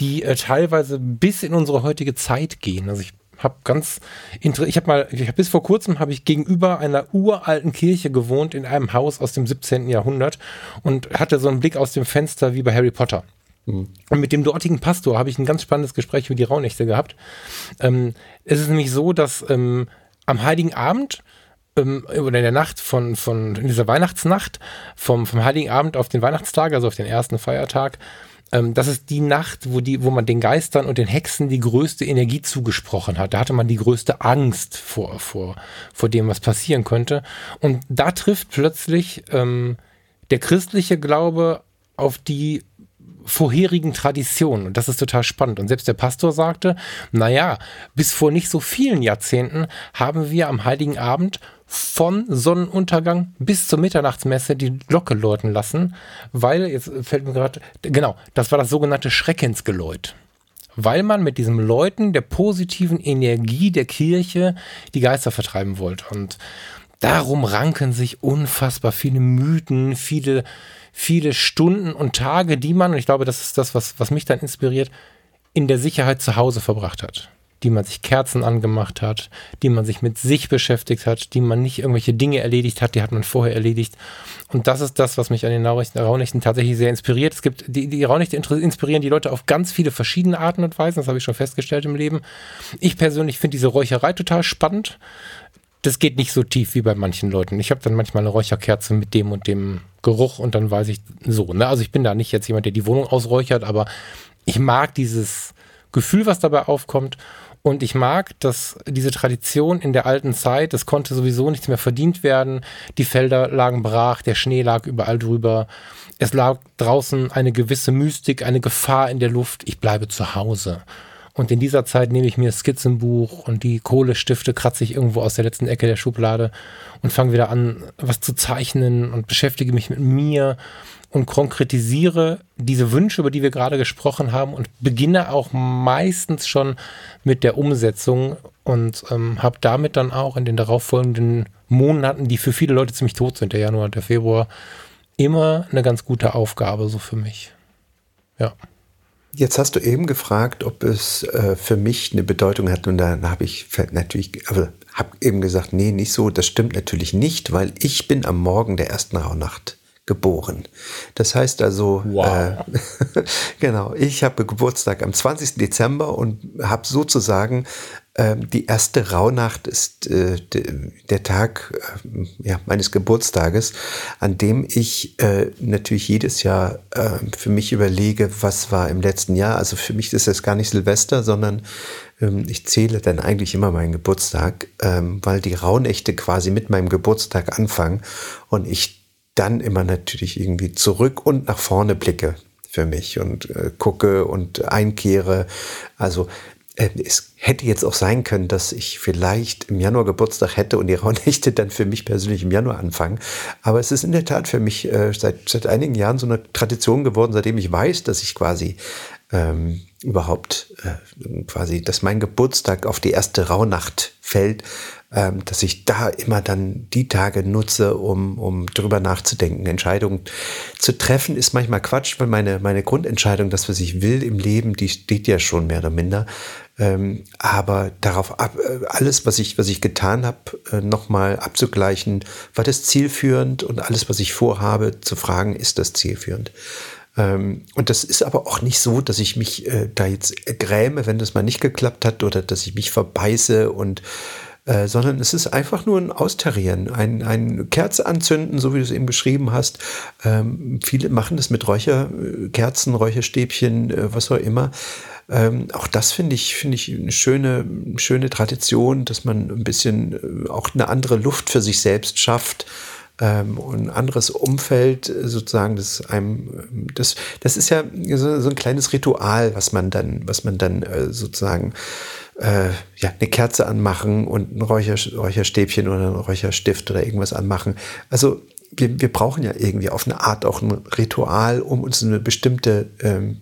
die äh, teilweise bis in unsere heutige Zeit gehen. Also ich habe ganz ich habe mal ich hab bis vor kurzem habe ich gegenüber einer uralten Kirche gewohnt in einem Haus aus dem 17. Jahrhundert und hatte so einen Blick aus dem Fenster wie bei Harry Potter. Mhm. Und mit dem dortigen Pastor habe ich ein ganz spannendes Gespräch über die Rauhnächte gehabt. Ähm, es ist nämlich so, dass ähm, am Heiligen Abend ähm, oder in der Nacht von, von in dieser Weihnachtsnacht vom, vom Heiligen Abend auf den Weihnachtstag, also auf den ersten Feiertag, ähm, das ist die Nacht, wo, die, wo man den Geistern und den Hexen die größte Energie zugesprochen hat. Da hatte man die größte Angst vor, vor, vor dem, was passieren könnte. Und da trifft plötzlich ähm, der christliche Glaube auf die vorherigen Traditionen. Und das ist total spannend. Und selbst der Pastor sagte, naja, bis vor nicht so vielen Jahrzehnten haben wir am Heiligen Abend von Sonnenuntergang bis zur Mitternachtsmesse die Glocke läuten lassen, weil, jetzt fällt mir gerade, genau, das war das sogenannte Schreckensgeläut. Weil man mit diesem Läuten der positiven Energie der Kirche die Geister vertreiben wollte. Und darum ranken sich unfassbar viele Mythen, viele viele Stunden und Tage, die man, und ich glaube, das ist das, was, was mich dann inspiriert, in der Sicherheit zu Hause verbracht hat. Die man sich Kerzen angemacht hat, die man sich mit sich beschäftigt hat, die man nicht irgendwelche Dinge erledigt hat, die hat man vorher erledigt. Und das ist das, was mich an den Raunächten tatsächlich sehr inspiriert. Es gibt, die, die Raunächte inspirieren die Leute auf ganz viele verschiedene Arten und Weisen. Das habe ich schon festgestellt im Leben. Ich persönlich finde diese Räucherei total spannend das geht nicht so tief wie bei manchen Leuten. Ich habe dann manchmal eine Räucherkerze mit dem und dem Geruch und dann weiß ich so. Ne? Also ich bin da nicht jetzt jemand, der die Wohnung ausräuchert, aber ich mag dieses Gefühl, was dabei aufkommt. Und ich mag, dass diese Tradition in der alten Zeit, es konnte sowieso nichts mehr verdient werden. Die Felder lagen brach, der Schnee lag überall drüber. Es lag draußen eine gewisse Mystik, eine Gefahr in der Luft. Ich bleibe zu Hause. Und in dieser Zeit nehme ich mir das Skizzenbuch und die Kohlestifte kratze ich irgendwo aus der letzten Ecke der Schublade und fange wieder an, was zu zeichnen und beschäftige mich mit mir und konkretisiere diese Wünsche, über die wir gerade gesprochen haben und beginne auch meistens schon mit der Umsetzung und ähm, habe damit dann auch in den darauffolgenden Monaten, die für viele Leute ziemlich tot sind, der Januar und der Februar, immer eine ganz gute Aufgabe so für mich. Ja. Jetzt hast du eben gefragt, ob es äh, für mich eine Bedeutung hat und dann habe ich natürlich, also habe eben gesagt, nee, nicht so. Das stimmt natürlich nicht, weil ich bin am Morgen der ersten Rauhnacht geboren. Das heißt also, wow. äh, (laughs) genau, ich habe Geburtstag am 20. Dezember und habe sozusagen Ähm, die erste Rauhnacht ist äh, der Tag äh, ja, meines Geburtstages, an dem ich äh, natürlich jedes Jahr äh, für mich überlege, was war im letzten Jahr. Also für mich ist das gar nicht Silvester, sondern ähm, ich zähle dann eigentlich immer meinen Geburtstag, ähm, weil die Rauhnächte quasi mit meinem Geburtstag anfangen und ich dann immer natürlich irgendwie zurück und nach vorne blicke für mich und äh, gucke und einkehre. Also äh, es hätte jetzt auch sein können, dass ich vielleicht im Januar Geburtstag hätte und die Rauhnächte dann für mich persönlich im Januar anfangen. Aber es ist in der Tat für mich äh, seit, seit einigen Jahren so eine Tradition geworden, seitdem ich weiß, dass ich quasi ähm, überhaupt äh, quasi, dass mein Geburtstag auf die erste Rauhnacht fällt, ähm, dass ich da immer dann die Tage nutze, um, um drüber nachzudenken. Entscheidungen zu treffen ist manchmal Quatsch, weil meine, meine Grundentscheidung, das, was ich will im Leben, die steht ja schon mehr oder minder. Ähm, aber darauf ab, äh, alles, was ich, was ich getan habe, äh, nochmal abzugleichen, war das zielführend und alles, was ich vorhabe, zu fragen, ist das zielführend. Ähm, und das ist aber auch nicht so, dass ich mich äh, da jetzt gräme, wenn das mal nicht geklappt hat oder dass ich mich verbeiße und äh, sondern es ist einfach nur ein Austarieren, ein, ein Kerze anzünden, so wie du es eben beschrieben hast. Ähm, viele machen das mit Räucherkerzen, Räucherstäbchen, äh, was auch immer. Ähm, auch das finde ich, finde ich eine schöne, schöne Tradition, dass man ein bisschen äh, auch eine andere Luft für sich selbst schafft ähm, und ein anderes Umfeld äh, sozusagen, das einem, das, das ist ja so, ein kleines Ritual, was man dann, was man dann äh, sozusagen äh, ja, eine Kerze anmachen und ein Räucher, Räucherstäbchen oder ein Räucherstift oder irgendwas anmachen. Also wir, wir brauchen ja irgendwie auf eine Art auch ein Ritual, um uns eine bestimmte ähm,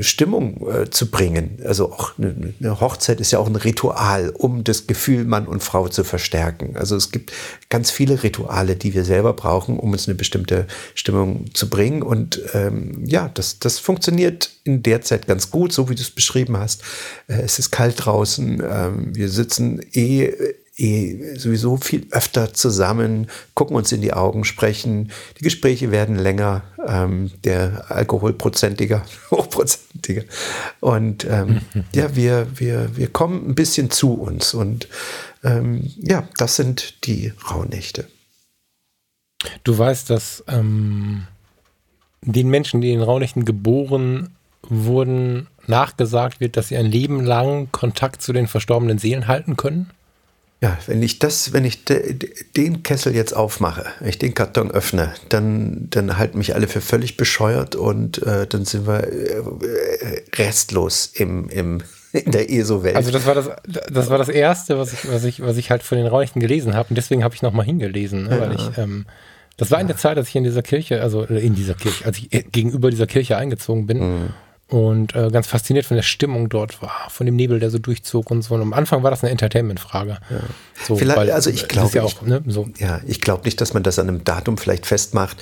Stimmung äh, zu bringen. Also auch eine, eine, Hochzeit ist ja auch ein Ritual, um das Gefühl Mann und Frau zu verstärken. Also es gibt ganz viele Rituale, die wir selber brauchen, um uns eine bestimmte Stimmung zu bringen. Und ähm, ja, das, das funktioniert in der Zeit ganz gut, so wie du es beschrieben hast. Äh, es ist kalt draußen, ähm, wir sitzen eh eh sowieso viel öfter zusammen, gucken uns in die Augen, sprechen. Die Gespräche werden länger, ähm, der Alkoholprozentiger, (laughs) hochprozentiger. Und ähm, (laughs) ja, wir, wir, wir kommen ein bisschen zu uns. Und ähm, ja, das sind die Rauhnächte. Du weißt, dass ähm, den Menschen, die in Rauhnächten geboren wurden, nachgesagt wird, dass sie ein Leben lang Kontakt zu den verstorbenen Seelen halten können? Ja, wenn ich das, wenn ich de, den Kessel jetzt aufmache, wenn ich den Karton öffne, dann, dann halten mich alle für völlig bescheuert und äh, dann sind wir äh, restlos im, im, in der ESO-Welt. Also das war das, das war das Erste, was ich, was ich, was ich halt von den Räuchten gelesen habe und deswegen habe ich nochmal hingelesen, ne, ja. weil ich, ähm, das war in der Zeit, als ich in dieser Kirche, also in dieser Kirche, als ich äh, gegenüber dieser Kirche eingezogen bin. Mhm und äh, ganz fasziniert von der Stimmung dort war, von dem Nebel, der so durchzog und so. Und am Anfang war das eine Entertainment-Frage. Ja. So, vielleicht, weil, also ich glaube ja, ne, so. ja, ich glaube nicht, dass man das an einem Datum vielleicht festmacht.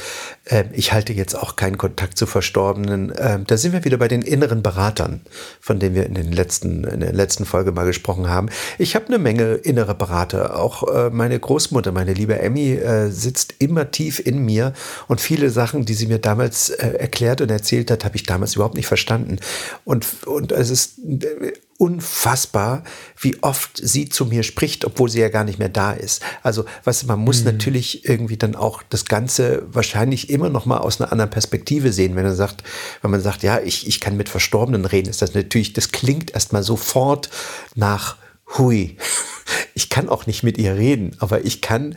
Ähm, ich halte jetzt auch keinen Kontakt zu Verstorbenen. Ähm, da sind wir wieder bei den inneren Beratern, von denen wir in den letzten, in der letzten Folge mal gesprochen haben. Ich habe eine Menge innere Berater. Auch äh, meine Großmutter, meine liebe Emmy, äh, sitzt immer tief in mir und viele Sachen, die sie mir damals äh, erklärt und erzählt hat, habe ich damals überhaupt nicht verstanden. Und, und es ist äh, unfassbar, wie oft sie zu mir spricht, obwohl sie ja gar nicht mehr da ist. Also, was man muss mhm. natürlich irgendwie dann auch das Ganze wahrscheinlich immer noch mal aus einer anderen Perspektive sehen, wenn man sagt, wenn man sagt, ja, ich, ich kann mit Verstorbenen reden, ist das natürlich, das klingt erstmal sofort nach hui. (laughs) Ich kann auch nicht mit ihr reden, aber ich kann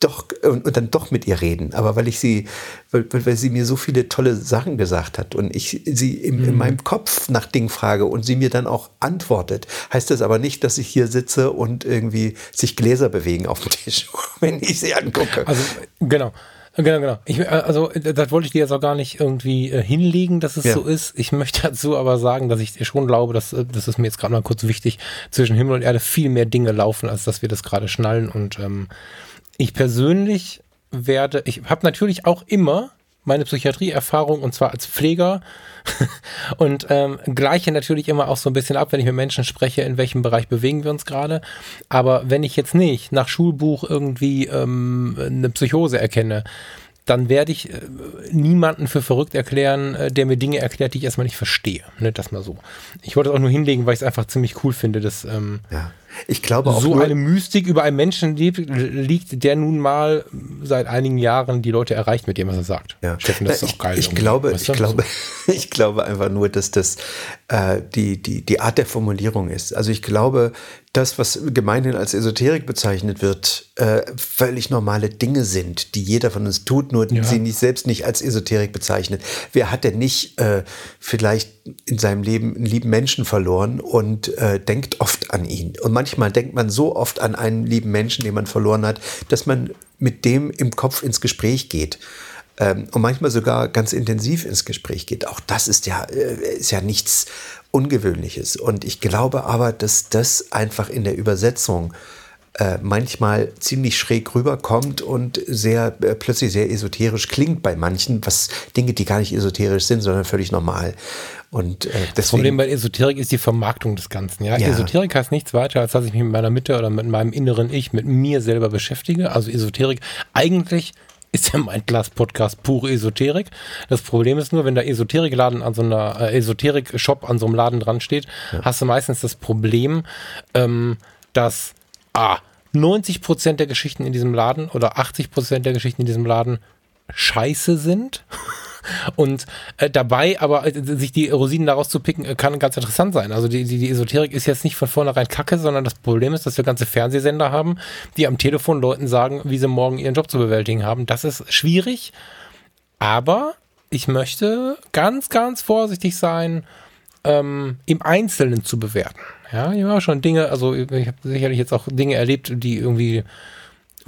doch und, und, dann doch mit ihr reden. Aber weil ich sie, weil, weil sie mir so viele tolle Sachen gesagt hat und ich sie im, mhm. in meinem Kopf nach Dingen frage und sie mir dann auch antwortet, heißt das aber nicht, dass ich hier sitze und irgendwie sich Gläser bewegen auf dem Tisch, (laughs) wenn ich sie angucke. Also genau. Genau, genau. Ich, äh, also, das wollte ich dir jetzt auch gar nicht irgendwie äh, hinlegen, dass es ja. so ist. Ich möchte dazu aber sagen, dass ich dir schon glaube, dass, äh, das ist mir jetzt gerade mal kurz wichtig, zwischen Himmel und Erde viel mehr Dinge laufen, als dass wir das gerade schnallen und ähm, ich persönlich werde, ich habe natürlich auch immer meine Psychiatrieerfahrung und zwar als Pfleger (laughs) und ähm, gleiche natürlich immer auch so ein bisschen ab, wenn ich mit Menschen spreche, in welchem Bereich bewegen wir uns gerade. Aber wenn ich jetzt nicht nach Schulbuch irgendwie ähm, eine Psychose erkenne, dann werde ich äh, niemanden für verrückt erklären, äh, der mir Dinge erklärt, die ich erstmal nicht verstehe. Ne, das mal so. Ich wollte es auch nur hinlegen, weil ich es einfach ziemlich cool finde, dass ähm, ja. Ich glaube auch so eine Mystik über einen Menschen liegt, der nun mal seit einigen Jahren die Leute erreicht mit dem, was er sagt. Ja. Steffen, das ist auch geil. Ich glaube, ich glaube, (laughs) ich glaube einfach nur, dass das äh, die, die, die Art der Formulierung ist. Also ich glaube, das, was gemeinhin als Esoterik bezeichnet wird, äh, völlig normale Dinge sind, die jeder von uns tut, nur ja. sie nicht selbst nicht als Esoterik bezeichnet. Wer hat denn nicht äh, vielleicht in seinem Leben einen lieben Menschen verloren und äh, denkt oft an ihn? Und manchmal denkt man so oft an einen lieben Menschen, den man verloren hat, dass man mit dem im Kopf ins Gespräch geht ähm, und manchmal sogar ganz intensiv ins Gespräch geht. Auch das ist ja, äh, ist ja nichts Ungewöhnliches. Und ich glaube aber, dass das einfach in der Übersetzung äh, manchmal ziemlich schräg rüberkommt und sehr äh, plötzlich sehr esoterisch klingt bei manchen, was Dinge, die gar nicht esoterisch sind, sondern völlig normal. Und äh, das Problem bei Esoterik ist die Vermarktung des Ganzen. Ja? ja? Esoterik heißt nichts weiter, als dass ich mich mit meiner Mitte oder mit meinem inneren Ich, mit mir selber beschäftige. Also Esoterik eigentlich ist ja mein Glas-Podcast pure Esoterik. Das Problem ist nur, wenn der Esoterikladen an so einer äh, Esoterik-Shop an so einem Laden dran steht, ja. hast du meistens das Problem, ähm, dass ah, 90 Prozent der Geschichten in diesem Laden oder 80 Prozent der Geschichten in diesem Laden scheiße sind. (laughs) Und äh, dabei aber äh, sich die Rosinen daraus zu picken, äh, kann ganz interessant sein. Also die, die, die Esoterik ist jetzt nicht von vornherein kacke, sondern das Problem ist, dass wir ganze Fernsehsender haben, die am Telefon Leuten sagen, wie sie morgen ihren Job zu bewältigen haben. Das ist schwierig, aber ich möchte ganz, ganz vorsichtig sein, ähm, im Einzelnen zu bewerten. Ja, ich habe schon Dinge, also ich habe sicherlich jetzt auch Dinge erlebt, die irgendwie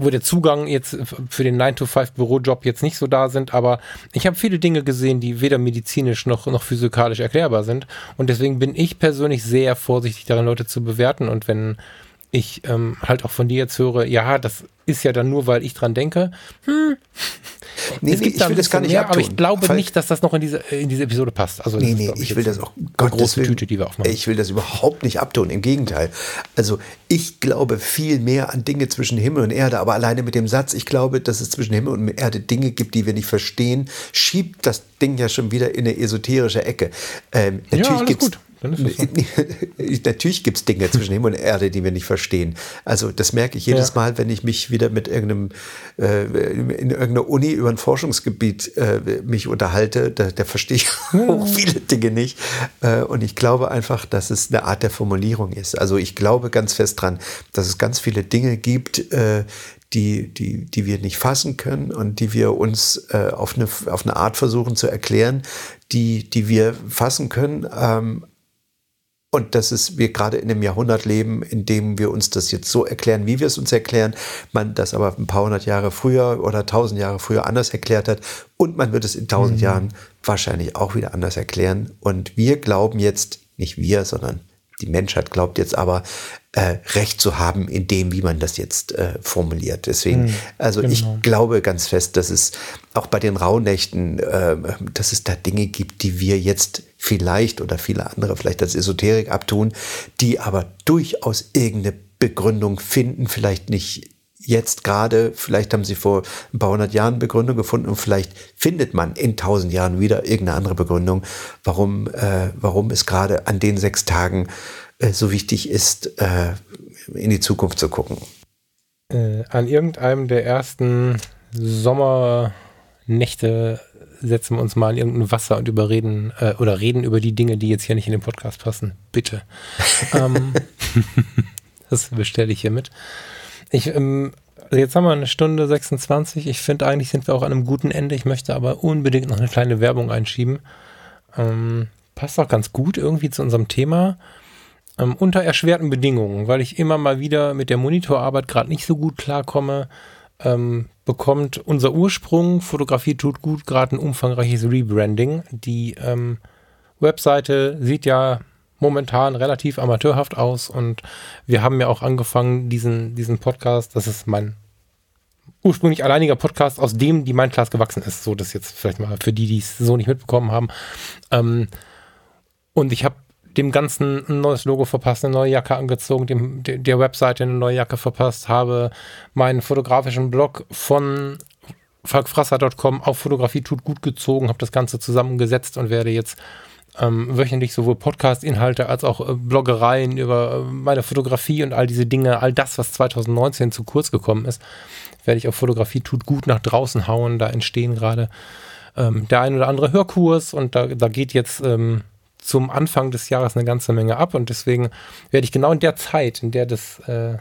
wo der Zugang jetzt für den 9-to-5-Bürojob jetzt nicht so da sind, aber ich habe viele Dinge gesehen, die weder medizinisch noch, noch physikalisch erklärbar sind. Und deswegen bin ich persönlich sehr vorsichtig darin, Leute zu bewerten. Und wenn ich ähm, halt auch von dir jetzt höre, ja, das ist ja dann nur, weil ich dran denke. Hm. Nee, es gibt nee, ich will das gar nicht mehr, aber ich glaube Fall. nicht, dass das noch in diese, in diese Episode passt. Also nee, nee, ich will das auch Gott, große Willen, Tüte, die wir aufmachen. Ich will das überhaupt nicht abtun, im Gegenteil. Also ich glaube viel mehr an Dinge zwischen Himmel und Erde, aber alleine mit dem Satz, ich glaube, dass es zwischen Himmel und Erde Dinge gibt, die wir nicht verstehen, schiebt das Ding ja schon wieder in eine esoterische Ecke. Ähm, natürlich ja, gibt es (laughs) Natürlich gibt es Dinge zwischen Himmel und Erde, die wir nicht verstehen. Also das merke ich jedes ja. Mal, wenn ich mich wieder mit irgendeinem äh, in irgendeiner Uni über ein Forschungsgebiet äh, mich unterhalte. Da, da verstehe ich (laughs) auch viele Dinge nicht. Äh, und ich glaube einfach, dass es eine Art der Formulierung ist. Also ich glaube ganz fest dran, dass es ganz viele Dinge gibt, äh, die, die, die wir nicht fassen können und die wir uns äh, auf, eine, auf eine Art versuchen zu erklären, die, die wir fassen können, ähm, und dass es wir gerade in einem Jahrhundert leben, in dem wir uns das jetzt so erklären, wie wir es uns erklären, man das aber ein paar hundert Jahre früher oder tausend Jahre früher anders erklärt hat und man wird es in tausend mhm. Jahren wahrscheinlich auch wieder anders erklären. Und wir glauben jetzt, nicht wir, sondern die Menschheit glaubt jetzt aber, äh, Recht zu haben in dem, wie man das jetzt äh, formuliert. Deswegen, mhm, also genau. ich glaube ganz fest, dass es auch bei den Rauhnächten, äh, dass es da Dinge gibt, die wir jetzt vielleicht oder viele andere vielleicht als Esoterik abtun, die aber durchaus irgendeine Begründung finden, vielleicht nicht jetzt gerade, vielleicht haben sie vor ein paar hundert Jahren Begründung gefunden und vielleicht findet man in tausend Jahren wieder irgendeine andere Begründung, warum, äh, warum es gerade an den sechs Tagen so wichtig ist, äh, in die Zukunft zu gucken. Äh, an irgendeinem der ersten Sommernächte setzen wir uns mal in irgendein Wasser und überreden äh, oder reden über die Dinge, die jetzt hier nicht in den Podcast passen. Bitte. (laughs) ähm, das bestelle ich hier mit. Ich, ähm, jetzt haben wir eine Stunde 26. Ich finde eigentlich sind wir auch an einem guten Ende. Ich möchte aber unbedingt noch eine kleine Werbung einschieben. Ähm, passt auch ganz gut irgendwie zu unserem Thema. Ähm, unter erschwerten Bedingungen, weil ich immer mal wieder mit der Monitorarbeit gerade nicht so gut klarkomme, ähm, bekommt unser Ursprung, Fotografie tut gut, gerade ein umfangreiches Rebranding. Die ähm, Webseite sieht ja momentan relativ amateurhaft aus und wir haben ja auch angefangen, diesen, diesen Podcast, das ist mein ursprünglich alleiniger Podcast, aus dem die Mind Class gewachsen ist. So, das jetzt vielleicht mal für die, die es so nicht mitbekommen haben. Ähm, und ich habe dem Ganzen ein neues Logo verpasst, eine neue Jacke angezogen, dem, der Webseite eine neue Jacke verpasst, habe meinen fotografischen Blog von falkfrasser.com auf Fotografie tut gut gezogen, habe das Ganze zusammengesetzt und werde jetzt ähm, wöchentlich sowohl Podcast-Inhalte als auch äh, Bloggereien über äh, meine Fotografie und all diese Dinge, all das, was 2019 zu kurz gekommen ist, werde ich auf Fotografie tut gut nach draußen hauen. Da entstehen gerade ähm, der ein oder andere Hörkurs und da, da geht jetzt ähm, zum Anfang des Jahres eine ganze Menge ab und deswegen werde ich genau in der Zeit, in der das äh,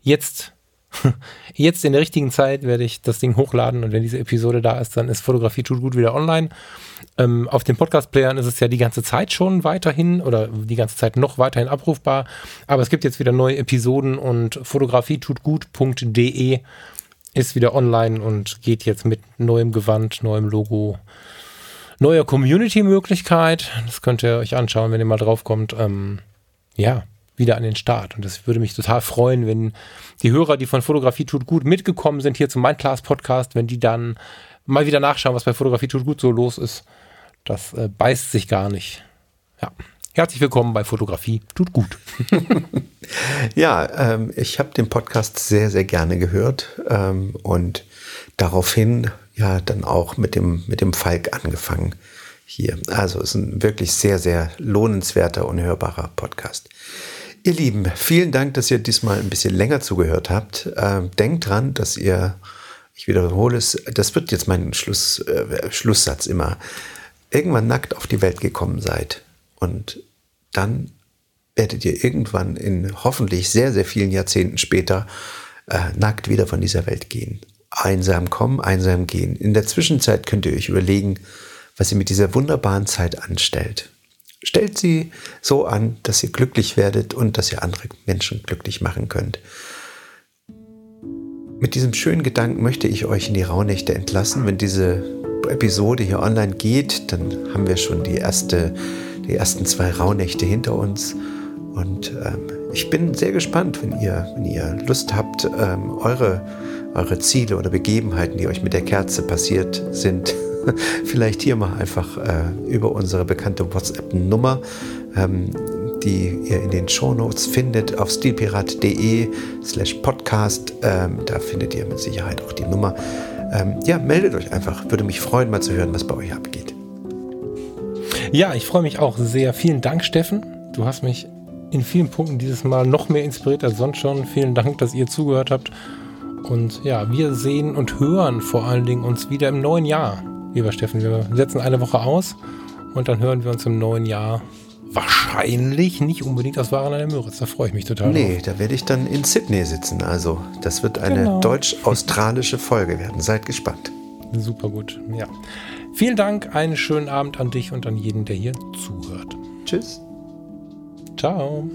jetzt (laughs) Jetzt in der richtigen Zeit werde ich das Ding hochladen und wenn diese Episode da ist, dann ist Fotografie tut gut wieder online. Ähm, auf den Podcast-Playern ist es ja die ganze Zeit schon weiterhin oder die ganze Zeit noch weiterhin abrufbar. Aber es gibt jetzt wieder neue Episoden und fotografietutgut.de ist wieder online und geht jetzt mit neuem Gewand, neuem Logo, neuer Community-Möglichkeit. Das könnt ihr euch anschauen, wenn ihr mal draufkommt. Ähm, ja, wieder an den Start. Und das würde mich total freuen, wenn die Hörer, die von Fotografie tut gut mitgekommen sind, hier zum Mindclass Podcast, wenn die dann mal wieder nachschauen, was bei Fotografie tut gut so los ist. Das äh, beißt sich gar nicht. Ja. Herzlich willkommen bei Fotografie tut gut. (laughs) ja, ähm, ich habe den Podcast sehr, sehr gerne gehört ähm, und daraufhin ja dann auch mit dem, mit dem Falk angefangen hier. Also es ist ein wirklich sehr, sehr lohnenswerter und hörbarer Podcast. Ihr Lieben, vielen Dank, dass ihr diesmal ein bisschen länger zugehört habt. Ähm, denkt dran, dass ihr, ich wiederhole es, das wird jetzt mein Schluss, äh, Schlusssatz immer, irgendwann nackt auf die Welt gekommen seid. Und dann werdet ihr irgendwann in hoffentlich sehr, sehr vielen Jahrzehnten später äh, nackt wieder von dieser Welt gehen. Einsam kommen, einsam gehen. In der Zwischenzeit könnt ihr euch überlegen, was ihr mit dieser wunderbaren Zeit anstellt. Stellt sie so an, dass ihr glücklich werdet und dass ihr andere Menschen glücklich machen könnt. Mit diesem schönen Gedanken möchte ich euch in die Rauhnächte entlassen. Wenn diese Episode hier online geht, dann haben wir schon die, erste, die ersten zwei Rauhnächte hinter uns. Und ähm, ich bin sehr gespannt, wenn ihr, wenn ihr Lust habt, ähm, eure, eure Ziele oder Begebenheiten, die euch mit der Kerze passiert sind, (laughs) vielleicht hier mal einfach äh, über unsere bekannte WhatsApp-Nummer, ähm, die ihr in den Shownotes findet, auf stilpirat.de slash podcast. Ähm, da findet ihr mit Sicherheit auch die Nummer. Ähm, ja, meldet euch einfach. Würde mich freuen, mal zu hören, was bei euch abgeht. Ja, ich freue mich auch sehr. Vielen Dank, Steffen. Du hast mich in vielen Punkten dieses Mal noch mehr inspiriert als sonst schon. Vielen Dank, dass ihr zugehört habt. Und ja, wir sehen und hören vor allen Dingen uns wieder im neuen Jahr lieber Steffen. Wir setzen eine Woche aus und dann hören wir uns im neuen Jahr wahrscheinlich nicht unbedingt aus Waren an der Müritz. Da freue ich mich total. Nee, drauf. da werde ich dann in Sydney sitzen. Also, das wird eine genau. (laughs) deutsch-australische Folge werden. Seid gespannt. Super gut, ja. Vielen Dank, einen schönen Abend an dich und an jeden, der hier zuhört. Tschüss. Ciao.